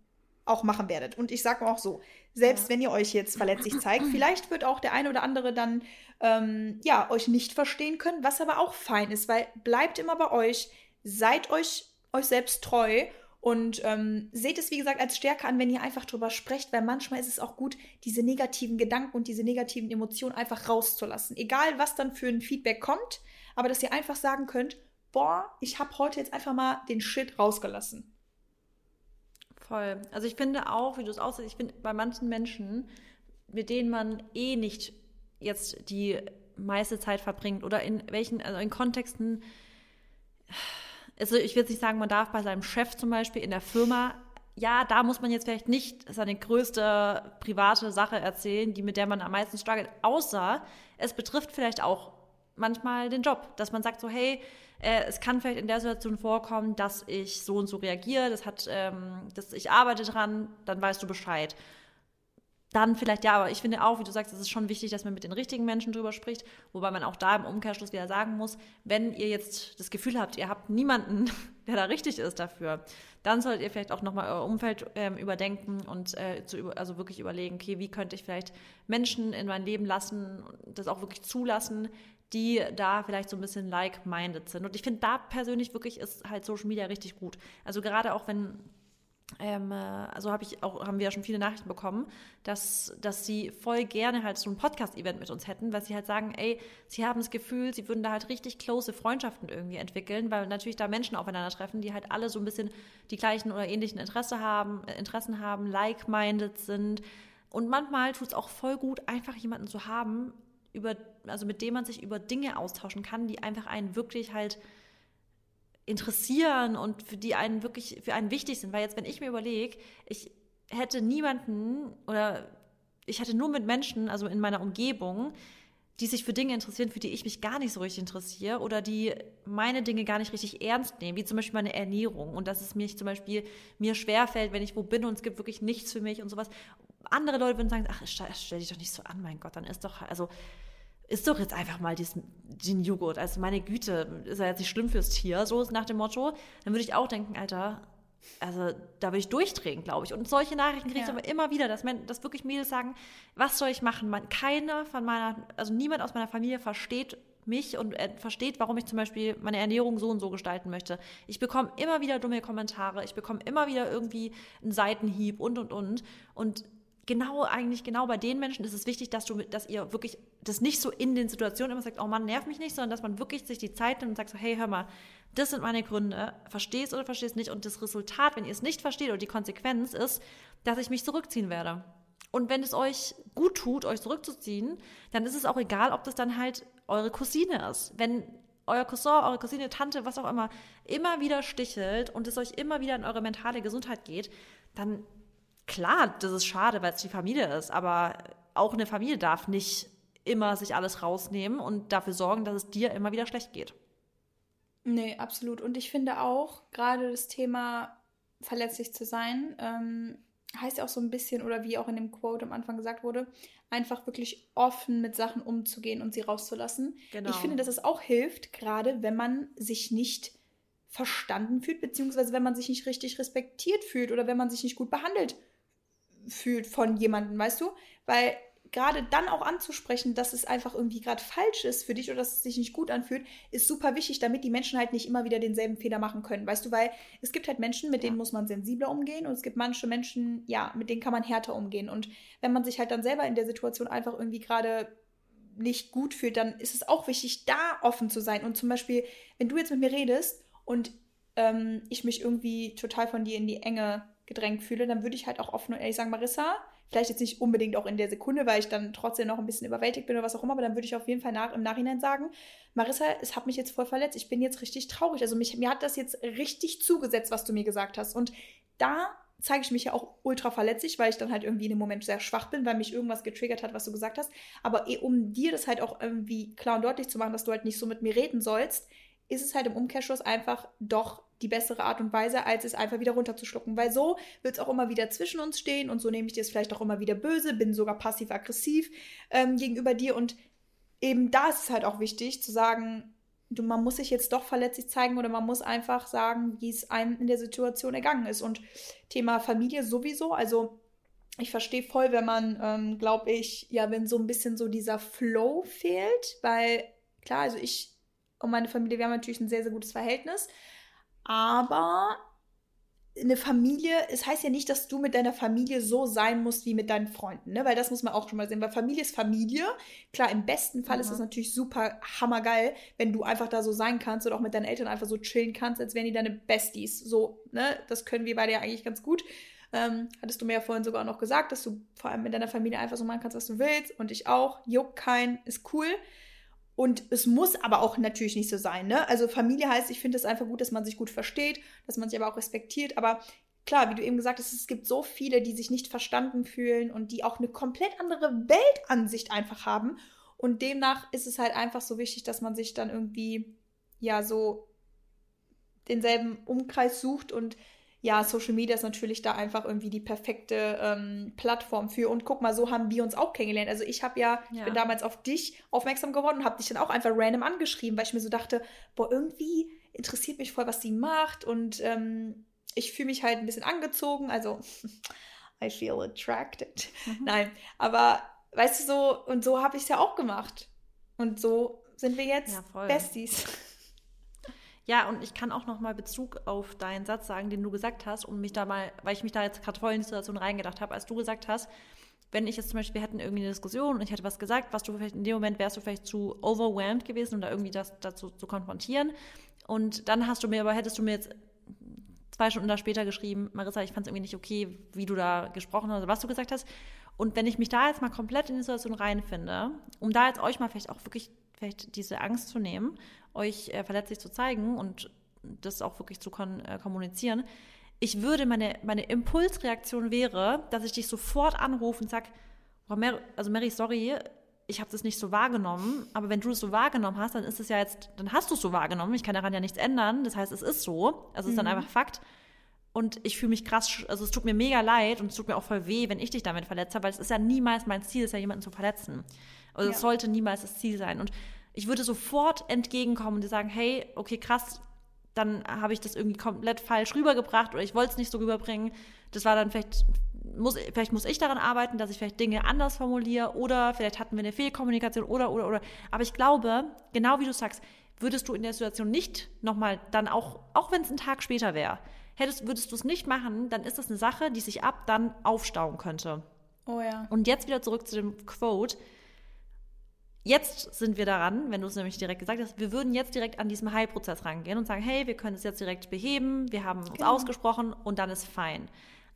auch machen werdet. Und ich sage auch so, selbst ja. wenn ihr euch jetzt verletzlich zeigt, vielleicht wird auch der eine oder andere dann ähm, ja euch nicht verstehen können, was aber auch fein ist, weil bleibt immer bei euch, seid euch euch selbst treu und ähm, seht es, wie gesagt, als Stärke an, wenn ihr einfach drüber sprecht, weil manchmal ist es auch gut, diese negativen Gedanken und diese negativen Emotionen einfach rauszulassen. Egal, was dann für ein Feedback kommt, aber dass ihr einfach sagen könnt, boah, ich habe heute jetzt einfach mal den Shit rausgelassen. Voll. Also ich finde auch, wie du es aussiehst, ich finde bei manchen Menschen, mit denen man eh nicht jetzt die meiste Zeit verbringt oder in welchen, also in Kontexten, also ich würde nicht sagen, man darf bei seinem Chef zum Beispiel in der Firma, ja, da muss man jetzt vielleicht nicht seine größte private Sache erzählen, die mit der man am meisten struggelt, außer es betrifft vielleicht auch manchmal den Job, dass man sagt so, hey, äh, es kann vielleicht in der Situation vorkommen, dass ich so und so reagiere, das hat, ähm, dass ich arbeite dran, dann weißt du Bescheid. Dann vielleicht ja, aber ich finde auch, wie du sagst, es ist schon wichtig, dass man mit den richtigen Menschen drüber spricht, wobei man auch da im Umkehrschluss wieder sagen muss, wenn ihr jetzt das Gefühl habt, ihr habt niemanden, der da richtig ist dafür, dann solltet ihr vielleicht auch nochmal euer Umfeld ähm, überdenken und äh, zu, also wirklich überlegen, okay, wie könnte ich vielleicht Menschen in mein Leben lassen, das auch wirklich zulassen, die da vielleicht so ein bisschen like-minded sind. Und ich finde, da persönlich wirklich ist halt Social Media richtig gut. Also gerade auch wenn ähm, äh, also habe ich auch, haben wir ja schon viele Nachrichten bekommen, dass, dass sie voll gerne halt so ein Podcast-Event mit uns hätten, weil sie halt sagen, ey, sie haben das Gefühl, sie würden da halt richtig close Freundschaften irgendwie entwickeln, weil natürlich da Menschen aufeinandertreffen, die halt alle so ein bisschen die gleichen oder ähnlichen Interesse haben, äh, Interessen haben, like-minded sind. Und manchmal tut es auch voll gut, einfach jemanden zu haben, über, also mit dem man sich über Dinge austauschen kann, die einfach einen wirklich halt interessieren und für die einen wirklich für einen wichtig sind. Weil jetzt, wenn ich mir überlege, ich hätte niemanden oder ich hätte nur mit Menschen, also in meiner Umgebung, die sich für Dinge interessieren, für die ich mich gar nicht so richtig interessiere oder die meine Dinge gar nicht richtig ernst nehmen, wie zum Beispiel meine Ernährung und dass es mir zum Beispiel mir schwerfällt, wenn ich wo bin und es gibt wirklich nichts für mich und sowas. Andere Leute würden sagen, ach, stell dich doch nicht so an, mein Gott, dann ist doch, also ist doch jetzt einfach mal diesen, den Joghurt. Also meine Güte, ist ja jetzt nicht schlimm fürs Tier, so ist nach dem Motto. Dann würde ich auch denken, Alter, also da würde ich durchdrehen, glaube ich. Und solche Nachrichten kriege ich ja. aber immer wieder, dass, man, dass wirklich Mädels sagen, was soll ich machen? Man, keiner von meiner, also niemand aus meiner Familie versteht mich und äh, versteht, warum ich zum Beispiel meine Ernährung so und so gestalten möchte. Ich bekomme immer wieder dumme Kommentare, ich bekomme immer wieder irgendwie einen Seitenhieb und und und. Und genau eigentlich genau bei den Menschen ist es wichtig, dass du dass ihr wirklich das nicht so in den Situationen immer sagt, oh Mann, nerv mich nicht, sondern dass man wirklich sich die Zeit nimmt und sagt so, hey, hör mal, das sind meine Gründe, verstehst oder verstehst nicht und das Resultat, wenn ihr es nicht versteht oder die Konsequenz ist, dass ich mich zurückziehen werde. Und wenn es euch gut tut, euch zurückzuziehen, dann ist es auch egal, ob das dann halt eure Cousine ist. Wenn euer Cousin, eure Cousine, Tante, was auch immer, immer wieder stichelt und es euch immer wieder in eure mentale Gesundheit geht, dann klar, das ist schade, weil es die Familie ist, aber auch eine Familie darf nicht immer sich alles rausnehmen und dafür sorgen, dass es dir immer wieder schlecht geht. Nee, absolut. Und ich finde auch, gerade das Thema verletzlich zu sein, ähm, heißt ja auch so ein bisschen, oder wie auch in dem Quote am Anfang gesagt wurde, einfach wirklich offen mit Sachen umzugehen und sie rauszulassen. Genau. Ich finde, dass es auch hilft, gerade wenn man sich nicht verstanden fühlt, beziehungsweise wenn man sich nicht richtig respektiert fühlt oder wenn man sich nicht gut behandelt fühlt von jemandem, weißt du? Weil gerade dann auch anzusprechen, dass es einfach irgendwie gerade falsch ist für dich oder dass es sich nicht gut anfühlt, ist super wichtig, damit die Menschen halt nicht immer wieder denselben Fehler machen können. Weißt du, weil es gibt halt Menschen, mit denen muss man sensibler umgehen und es gibt manche Menschen, ja, mit denen kann man härter umgehen. Und wenn man sich halt dann selber in der Situation einfach irgendwie gerade nicht gut fühlt, dann ist es auch wichtig, da offen zu sein. Und zum Beispiel, wenn du jetzt mit mir redest und ähm, ich mich irgendwie total von dir in die Enge gedrängt fühle, dann würde ich halt auch offen und ehrlich sagen, Marissa, vielleicht jetzt nicht unbedingt auch in der Sekunde, weil ich dann trotzdem noch ein bisschen überwältigt bin oder was auch immer, aber dann würde ich auf jeden Fall nach, im Nachhinein sagen, Marissa, es hat mich jetzt voll verletzt, ich bin jetzt richtig traurig. Also mich, mir hat das jetzt richtig zugesetzt, was du mir gesagt hast. Und da zeige ich mich ja auch ultra verletzlich, weil ich dann halt irgendwie in dem Moment sehr schwach bin, weil mich irgendwas getriggert hat, was du gesagt hast. Aber eh, um dir das halt auch irgendwie klar und deutlich zu machen, dass du halt nicht so mit mir reden sollst, ist es halt im Umkehrschluss einfach doch die bessere Art und Weise, als es einfach wieder runterzuschlucken. Weil so wird es auch immer wieder zwischen uns stehen und so nehme ich dir es vielleicht auch immer wieder böse, bin sogar passiv-aggressiv ähm, gegenüber dir. Und eben da ist es halt auch wichtig zu sagen, du, man muss sich jetzt doch verletzlich zeigen oder man muss einfach sagen, wie es einem in der Situation ergangen ist. Und Thema Familie sowieso, also ich verstehe voll, wenn man, ähm, glaube ich, ja, wenn so ein bisschen so dieser Flow fehlt, weil klar, also ich und meine Familie, wir haben natürlich ein sehr, sehr gutes Verhältnis. Aber eine Familie, es heißt ja nicht, dass du mit deiner Familie so sein musst wie mit deinen Freunden, ne? Weil das muss man auch schon mal sehen. Weil Familie ist Familie. Klar, im besten Fall mhm. ist es natürlich super hammergeil, wenn du einfach da so sein kannst oder auch mit deinen Eltern einfach so chillen kannst, als wären die deine Besties. So, ne? Das können wir beide ja eigentlich ganz gut. Ähm, hattest du mir ja vorhin sogar noch gesagt, dass du vor allem mit deiner Familie einfach so machen kannst, was du willst. Und ich auch. Juckt kein, ist cool. Und es muss aber auch natürlich nicht so sein. Ne? Also Familie heißt, ich finde es einfach gut, dass man sich gut versteht, dass man sich aber auch respektiert. Aber klar, wie du eben gesagt hast, es gibt so viele, die sich nicht verstanden fühlen und die auch eine komplett andere Weltansicht einfach haben. Und demnach ist es halt einfach so wichtig, dass man sich dann irgendwie, ja, so denselben Umkreis sucht und ja, Social Media ist natürlich da einfach irgendwie die perfekte ähm, Plattform für. Und guck mal, so haben wir uns auch kennengelernt. Also ich habe ja, ja, ich bin damals auf dich aufmerksam geworden und habe dich dann auch einfach random angeschrieben, weil ich mir so dachte, boah, irgendwie interessiert mich voll, was sie macht und ähm, ich fühle mich halt ein bisschen angezogen. Also I feel attracted. Mhm. Nein, aber weißt du so, und so habe ich es ja auch gemacht. Und so sind wir jetzt ja, Besties. Ja, und ich kann auch noch mal Bezug auf deinen Satz sagen, den du gesagt hast, und mich da mal, weil ich mich da jetzt gerade voll in die Situation reingedacht habe, als du gesagt hast, wenn ich jetzt zum Beispiel, wir hätten irgendwie eine Diskussion und ich hätte was gesagt, was du vielleicht in dem Moment wärst du vielleicht zu overwhelmed gewesen, um da irgendwie das dazu zu konfrontieren. Und dann hast du mir, aber hättest du mir jetzt zwei Stunden da später geschrieben, Marissa, ich fand es irgendwie nicht okay, wie du da gesprochen hast, was du gesagt hast. Und wenn ich mich da jetzt mal komplett in die Situation reinfinde, um da jetzt euch mal vielleicht auch wirklich vielleicht diese Angst zu nehmen, euch äh, verletzlich zu zeigen und das auch wirklich zu äh, kommunizieren. Ich würde, meine, meine Impulsreaktion wäre, dass ich dich sofort anrufe und sage, oh, Mary, also Mary, sorry, ich habe das nicht so wahrgenommen, aber wenn du es so wahrgenommen hast, dann ist es ja jetzt, dann hast du es so wahrgenommen. Ich kann daran ja nichts ändern. Das heißt, es ist so. Also es ist dann mhm. einfach Fakt. Und ich fühle mich krass, also es tut mir mega leid und es tut mir auch voll weh, wenn ich dich damit verletze, weil es ist ja niemals mein Ziel, ist ja jemanden zu verletzen. Also ja. es sollte niemals das Ziel sein. Und ich würde sofort entgegenkommen und dir sagen, hey, okay, krass, dann habe ich das irgendwie komplett falsch rübergebracht oder ich wollte es nicht so rüberbringen. Das war dann vielleicht, muss, vielleicht muss ich daran arbeiten, dass ich vielleicht Dinge anders formuliere oder vielleicht hatten wir eine Fehlkommunikation oder, oder, oder. Aber ich glaube, genau wie du sagst, würdest du in der Situation nicht nochmal dann auch, auch wenn es ein Tag später wäre, hättest, würdest du es nicht machen, dann ist das eine Sache, die sich ab dann aufstauen könnte. Oh ja. Und jetzt wieder zurück zu dem Quote. Jetzt sind wir daran, wenn du es nämlich direkt gesagt hast, wir würden jetzt direkt an diesem Heilprozess rangehen und sagen, hey, wir können es jetzt direkt beheben, wir haben uns genau. ausgesprochen und dann ist fein.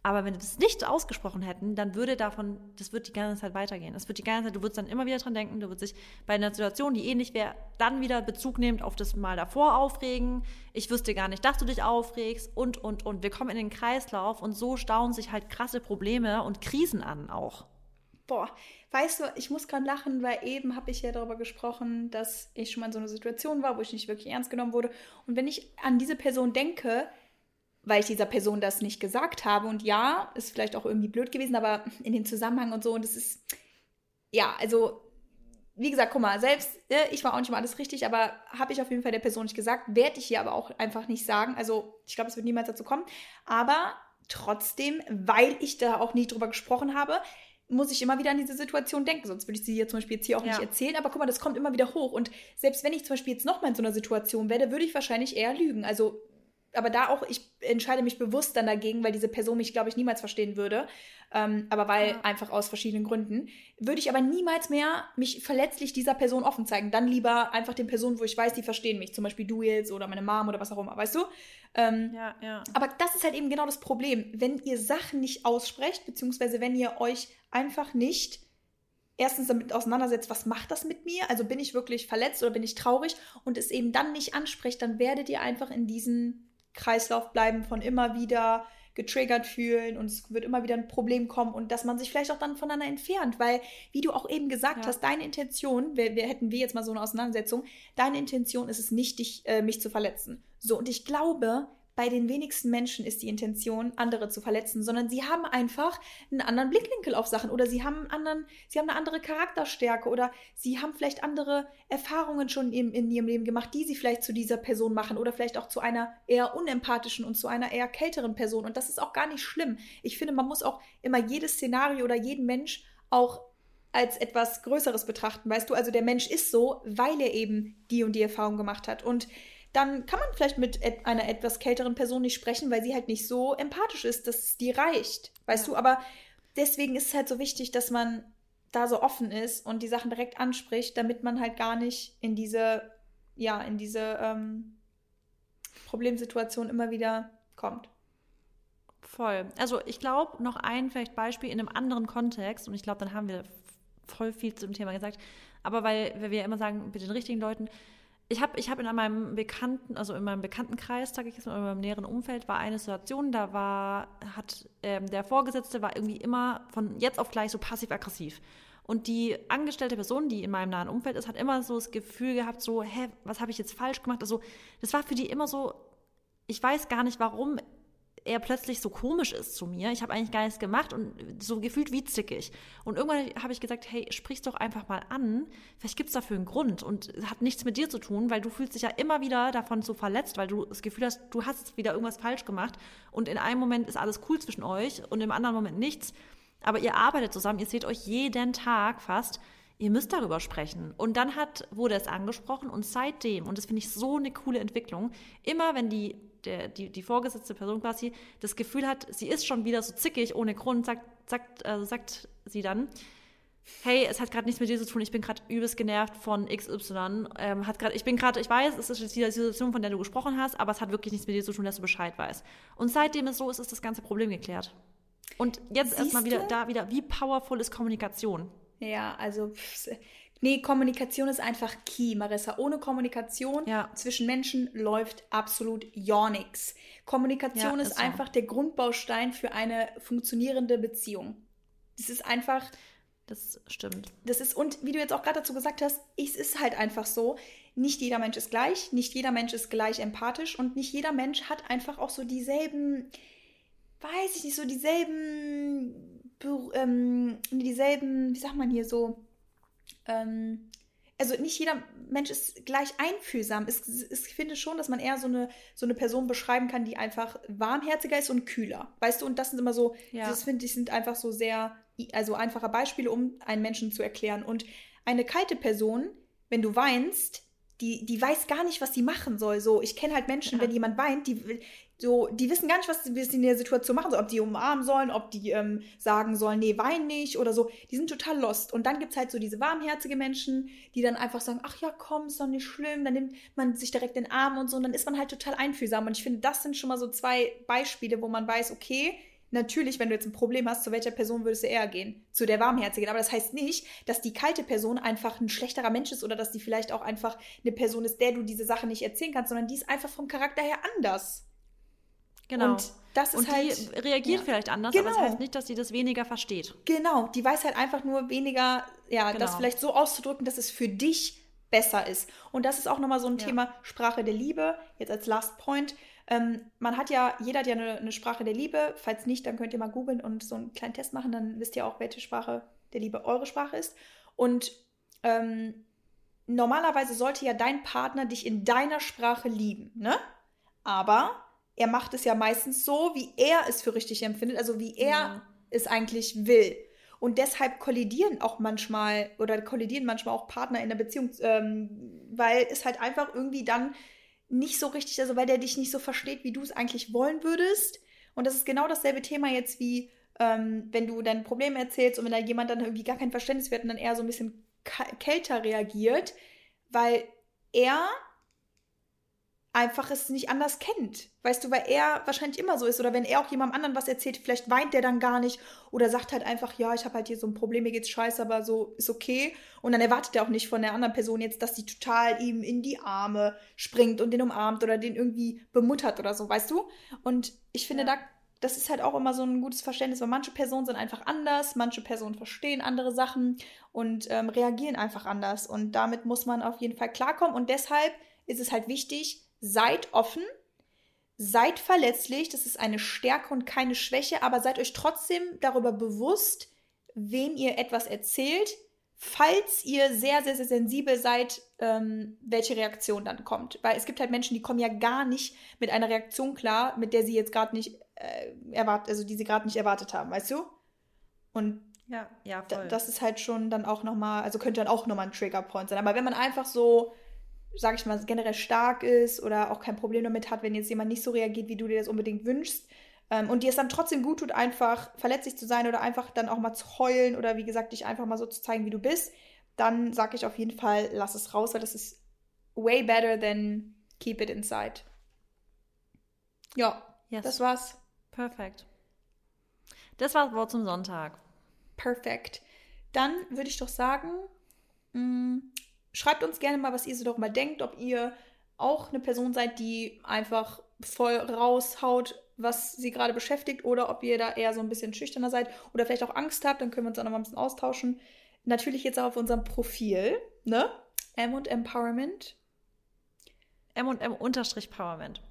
Aber wenn wir es nicht ausgesprochen hätten, dann würde davon, das wird die ganze Zeit weitergehen. Das wird die ganze Zeit, du würdest dann immer wieder dran denken, du würdest dich bei einer Situation, die ähnlich wäre, dann wieder Bezug nehmend auf das Mal davor aufregen. Ich wüsste gar nicht, dass du dich aufregst und, und, und. Wir kommen in den Kreislauf und so stauen sich halt krasse Probleme und Krisen an auch. Boah, weißt du, ich muss gerade lachen, weil eben habe ich ja darüber gesprochen, dass ich schon mal in so einer Situation war, wo ich nicht wirklich ernst genommen wurde. Und wenn ich an diese Person denke, weil ich dieser Person das nicht gesagt habe, und ja, ist vielleicht auch irgendwie blöd gewesen, aber in dem Zusammenhang und so, und es ist, ja, also, wie gesagt, guck mal, selbst, äh, ich war auch nicht mal alles richtig, aber habe ich auf jeden Fall der Person nicht gesagt, werde ich hier aber auch einfach nicht sagen. Also, ich glaube, es wird niemals dazu kommen. Aber trotzdem, weil ich da auch nie drüber gesprochen habe, muss ich immer wieder an diese Situation denken. Sonst würde ich sie hier zum Beispiel jetzt hier auch ja. nicht erzählen. Aber guck mal, das kommt immer wieder hoch. Und selbst wenn ich zum Beispiel jetzt nochmal in so einer Situation werde, würde ich wahrscheinlich eher lügen. Also, aber da auch, ich entscheide mich bewusst dann dagegen, weil diese Person mich, glaube ich, niemals verstehen würde. Ähm, aber weil ja. einfach aus verschiedenen Gründen. Würde ich aber niemals mehr mich verletzlich dieser Person offen zeigen. Dann lieber einfach den Personen, wo ich weiß, die verstehen mich. Zum Beispiel du jetzt oder meine Mom oder was auch immer, weißt du? Ähm, ja, ja. Aber das ist halt eben genau das Problem. Wenn ihr Sachen nicht aussprecht, beziehungsweise wenn ihr euch einfach nicht erstens damit auseinandersetzt, was macht das mit mir? Also bin ich wirklich verletzt oder bin ich traurig und es eben dann nicht anspricht, dann werdet ihr einfach in diesen Kreislauf bleiben von immer wieder getriggert fühlen und es wird immer wieder ein Problem kommen und dass man sich vielleicht auch dann voneinander entfernt, weil, wie du auch eben gesagt ja. hast, deine Intention, wir, wir, hätten wir jetzt mal so eine Auseinandersetzung, deine Intention ist es nicht, dich, äh, mich zu verletzen. So, und ich glaube, bei den wenigsten Menschen ist die Intention, andere zu verletzen, sondern sie haben einfach einen anderen Blickwinkel auf Sachen oder sie haben anderen, sie haben eine andere Charakterstärke oder sie haben vielleicht andere Erfahrungen schon in, in ihrem Leben gemacht, die sie vielleicht zu dieser Person machen oder vielleicht auch zu einer eher unempathischen und zu einer eher kälteren Person. Und das ist auch gar nicht schlimm. Ich finde, man muss auch immer jedes Szenario oder jeden Mensch auch als etwas Größeres betrachten, weißt du? Also der Mensch ist so, weil er eben die und die Erfahrung gemacht hat. Und dann kann man vielleicht mit einer etwas kälteren Person nicht sprechen, weil sie halt nicht so empathisch ist, dass es dir reicht. Weißt ja. du, aber deswegen ist es halt so wichtig, dass man da so offen ist und die Sachen direkt anspricht, damit man halt gar nicht in diese, ja, in diese ähm, Problemsituation immer wieder kommt. Voll. Also ich glaube, noch ein vielleicht Beispiel in einem anderen Kontext, und ich glaube, dann haben wir voll viel zum Thema gesagt, aber weil, weil wir immer sagen, mit den richtigen Leuten, ich habe ich hab in meinem Bekannten, also in meinem Bekanntenkreis, sage ich jetzt mal, in meinem näheren Umfeld, war eine Situation, da war, hat ähm, der Vorgesetzte war irgendwie immer von jetzt auf gleich so passiv-aggressiv. Und die angestellte Person, die in meinem nahen Umfeld ist, hat immer so das Gefühl gehabt, so, hä, was habe ich jetzt falsch gemacht? Also, das war für die immer so, ich weiß gar nicht, warum er plötzlich so komisch ist zu mir. Ich habe eigentlich gar nichts gemacht und so gefühlt wie zickig. Und irgendwann habe ich gesagt, hey, sprich's doch einfach mal an. Vielleicht gibt's dafür einen Grund und hat nichts mit dir zu tun, weil du fühlst dich ja immer wieder davon so verletzt, weil du das Gefühl hast, du hast wieder irgendwas falsch gemacht und in einem Moment ist alles cool zwischen euch und im anderen Moment nichts. Aber ihr arbeitet zusammen, ihr seht euch jeden Tag fast ihr müsst darüber sprechen. Und dann hat, wurde es angesprochen und seitdem, und das finde ich so eine coole Entwicklung, immer wenn die, der, die, die vorgesetzte Person quasi das Gefühl hat, sie ist schon wieder so zickig ohne Grund, sagt, sagt, äh, sagt sie dann, hey, es hat gerade nichts mit dir zu tun, ich bin gerade übelst genervt von XY, ähm, hat grad, ich bin gerade, ich weiß, es ist jetzt die Situation, von der du gesprochen hast, aber es hat wirklich nichts mit dir zu tun, dass du Bescheid weißt. Und seitdem es so ist, ist das ganze Problem geklärt. Und jetzt erstmal wieder da wieder, wie powerful ist Kommunikation? Ja, also nee, Kommunikation ist einfach key, Marissa. Ohne Kommunikation ja. zwischen Menschen läuft absolut ja nichts. Kommunikation ja, ist, ist so. einfach der Grundbaustein für eine funktionierende Beziehung. Das ist einfach. Das stimmt. Das ist, und wie du jetzt auch gerade dazu gesagt hast, es ist halt einfach so, nicht jeder Mensch ist gleich, nicht jeder Mensch ist gleich empathisch und nicht jeder Mensch hat einfach auch so dieselben, weiß ich nicht, so dieselben ähm, dieselben, wie sagt man hier so, ähm, also nicht jeder Mensch ist gleich einfühlsam. Es, es, ich finde schon, dass man eher so eine, so eine Person beschreiben kann, die einfach warmherziger ist und kühler. Weißt du, und das sind immer so, ja. das finde ich, sind einfach so sehr, also einfache Beispiele, um einen Menschen zu erklären. Und eine kalte Person, wenn du weinst, die, die weiß gar nicht, was sie machen soll. So, ich kenne halt Menschen, ja. wenn jemand weint, die, so, die wissen gar nicht, was sie in der Situation machen sollen. Ob die umarmen sollen, ob die ähm, sagen sollen, nee, wein nicht oder so. Die sind total lost. Und dann gibt es halt so diese warmherzige Menschen, die dann einfach sagen, ach ja, komm, ist doch nicht schlimm. Dann nimmt man sich direkt den Arm und so. Und dann ist man halt total einfühlsam. Und ich finde, das sind schon mal so zwei Beispiele, wo man weiß, okay, natürlich, wenn du jetzt ein Problem hast, zu welcher Person würdest du eher gehen? Zu der warmherzigen. Aber das heißt nicht, dass die kalte Person einfach ein schlechterer Mensch ist oder dass die vielleicht auch einfach eine Person ist, der du diese Sache nicht erzählen kannst, sondern die ist einfach vom Charakter her anders. Genau. Und das ist und halt. Die reagiert ja. vielleicht anders, genau. aber das heißt nicht, dass sie das weniger versteht. Genau, die weiß halt einfach nur weniger, ja, genau. das vielleicht so auszudrücken, dass es für dich besser ist. Und das ist auch nochmal so ein ja. Thema Sprache der Liebe, jetzt als Last Point. Ähm, man hat ja, jeder hat ja eine, eine, Sprache der Liebe. Falls nicht, dann könnt ihr mal googeln und so einen kleinen Test machen, dann wisst ihr auch, welche Sprache der Liebe eure Sprache ist. Und ähm, normalerweise sollte ja dein Partner dich in deiner Sprache lieben, ne? Aber er macht es ja meistens so, wie er es für richtig empfindet, also wie er ja. es eigentlich will. Und deshalb kollidieren auch manchmal oder kollidieren manchmal auch Partner in der Beziehung, ähm, weil es halt einfach irgendwie dann nicht so richtig, also weil der dich nicht so versteht, wie du es eigentlich wollen würdest. Und das ist genau dasselbe Thema jetzt wie, ähm, wenn du dein Problem erzählst und wenn da jemand dann irgendwie gar kein Verständnis wird und dann eher so ein bisschen kälter reagiert, weil er einfach es nicht anders kennt. Weißt du, weil er wahrscheinlich immer so ist. Oder wenn er auch jemandem anderen was erzählt, vielleicht weint der dann gar nicht oder sagt halt einfach, ja, ich habe halt hier so ein Problem, mir geht's scheiße, aber so ist okay. Und dann erwartet er auch nicht von der anderen Person jetzt, dass sie total ihm in die Arme springt und den umarmt oder den irgendwie bemuttert oder so, weißt du? Und ich finde, ja. da, das ist halt auch immer so ein gutes Verständnis, weil manche Personen sind einfach anders, manche Personen verstehen andere Sachen und ähm, reagieren einfach anders. Und damit muss man auf jeden Fall klarkommen. Und deshalb ist es halt wichtig, seid offen, seid verletzlich, das ist eine Stärke und keine Schwäche, aber seid euch trotzdem darüber bewusst, wem ihr etwas erzählt, falls ihr sehr, sehr, sehr sensibel seid, ähm, welche Reaktion dann kommt. Weil es gibt halt Menschen, die kommen ja gar nicht mit einer Reaktion klar, mit der sie jetzt gerade nicht äh, erwartet, also die sie gerade nicht erwartet haben, weißt du? Und ja, ja, voll. das ist halt schon dann auch nochmal, also könnte dann auch nochmal ein Triggerpoint sein. Aber wenn man einfach so sage ich mal, generell stark ist oder auch kein Problem damit hat, wenn jetzt jemand nicht so reagiert, wie du dir das unbedingt wünschst. Ähm, und dir es dann trotzdem gut tut, einfach verletzlich zu sein oder einfach dann auch mal zu heulen oder wie gesagt, dich einfach mal so zu zeigen, wie du bist, dann sage ich auf jeden Fall, lass es raus, weil das ist way better than keep it inside. Ja, yes. das war's. Perfekt. Das war das Wort zum Sonntag. Perfekt. Dann würde ich doch sagen, mh, mm, schreibt uns gerne mal, was ihr so darüber denkt, ob ihr auch eine Person seid, die einfach voll raushaut, was sie gerade beschäftigt, oder ob ihr da eher so ein bisschen schüchterner seid oder vielleicht auch Angst habt, dann können wir uns auch noch mal ein bisschen austauschen. Natürlich jetzt auch auf unserem Profil, ne? M und Empowerment. M und M unterstrich Powerment.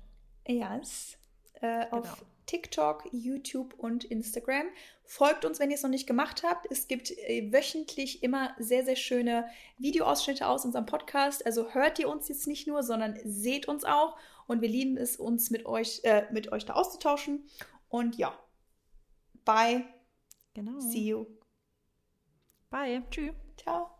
Yes. Äh, genau. Auf TikTok, YouTube und Instagram. Folgt uns, wenn ihr es noch nicht gemacht habt. Es gibt äh, wöchentlich immer sehr, sehr schöne Videoausschnitte aus unserem Podcast. Also hört ihr uns jetzt nicht nur, sondern seht uns auch. Und wir lieben es, uns mit euch, äh, mit euch da auszutauschen. Und ja, bye. Genau. See you. Bye. Tschüss. Ciao.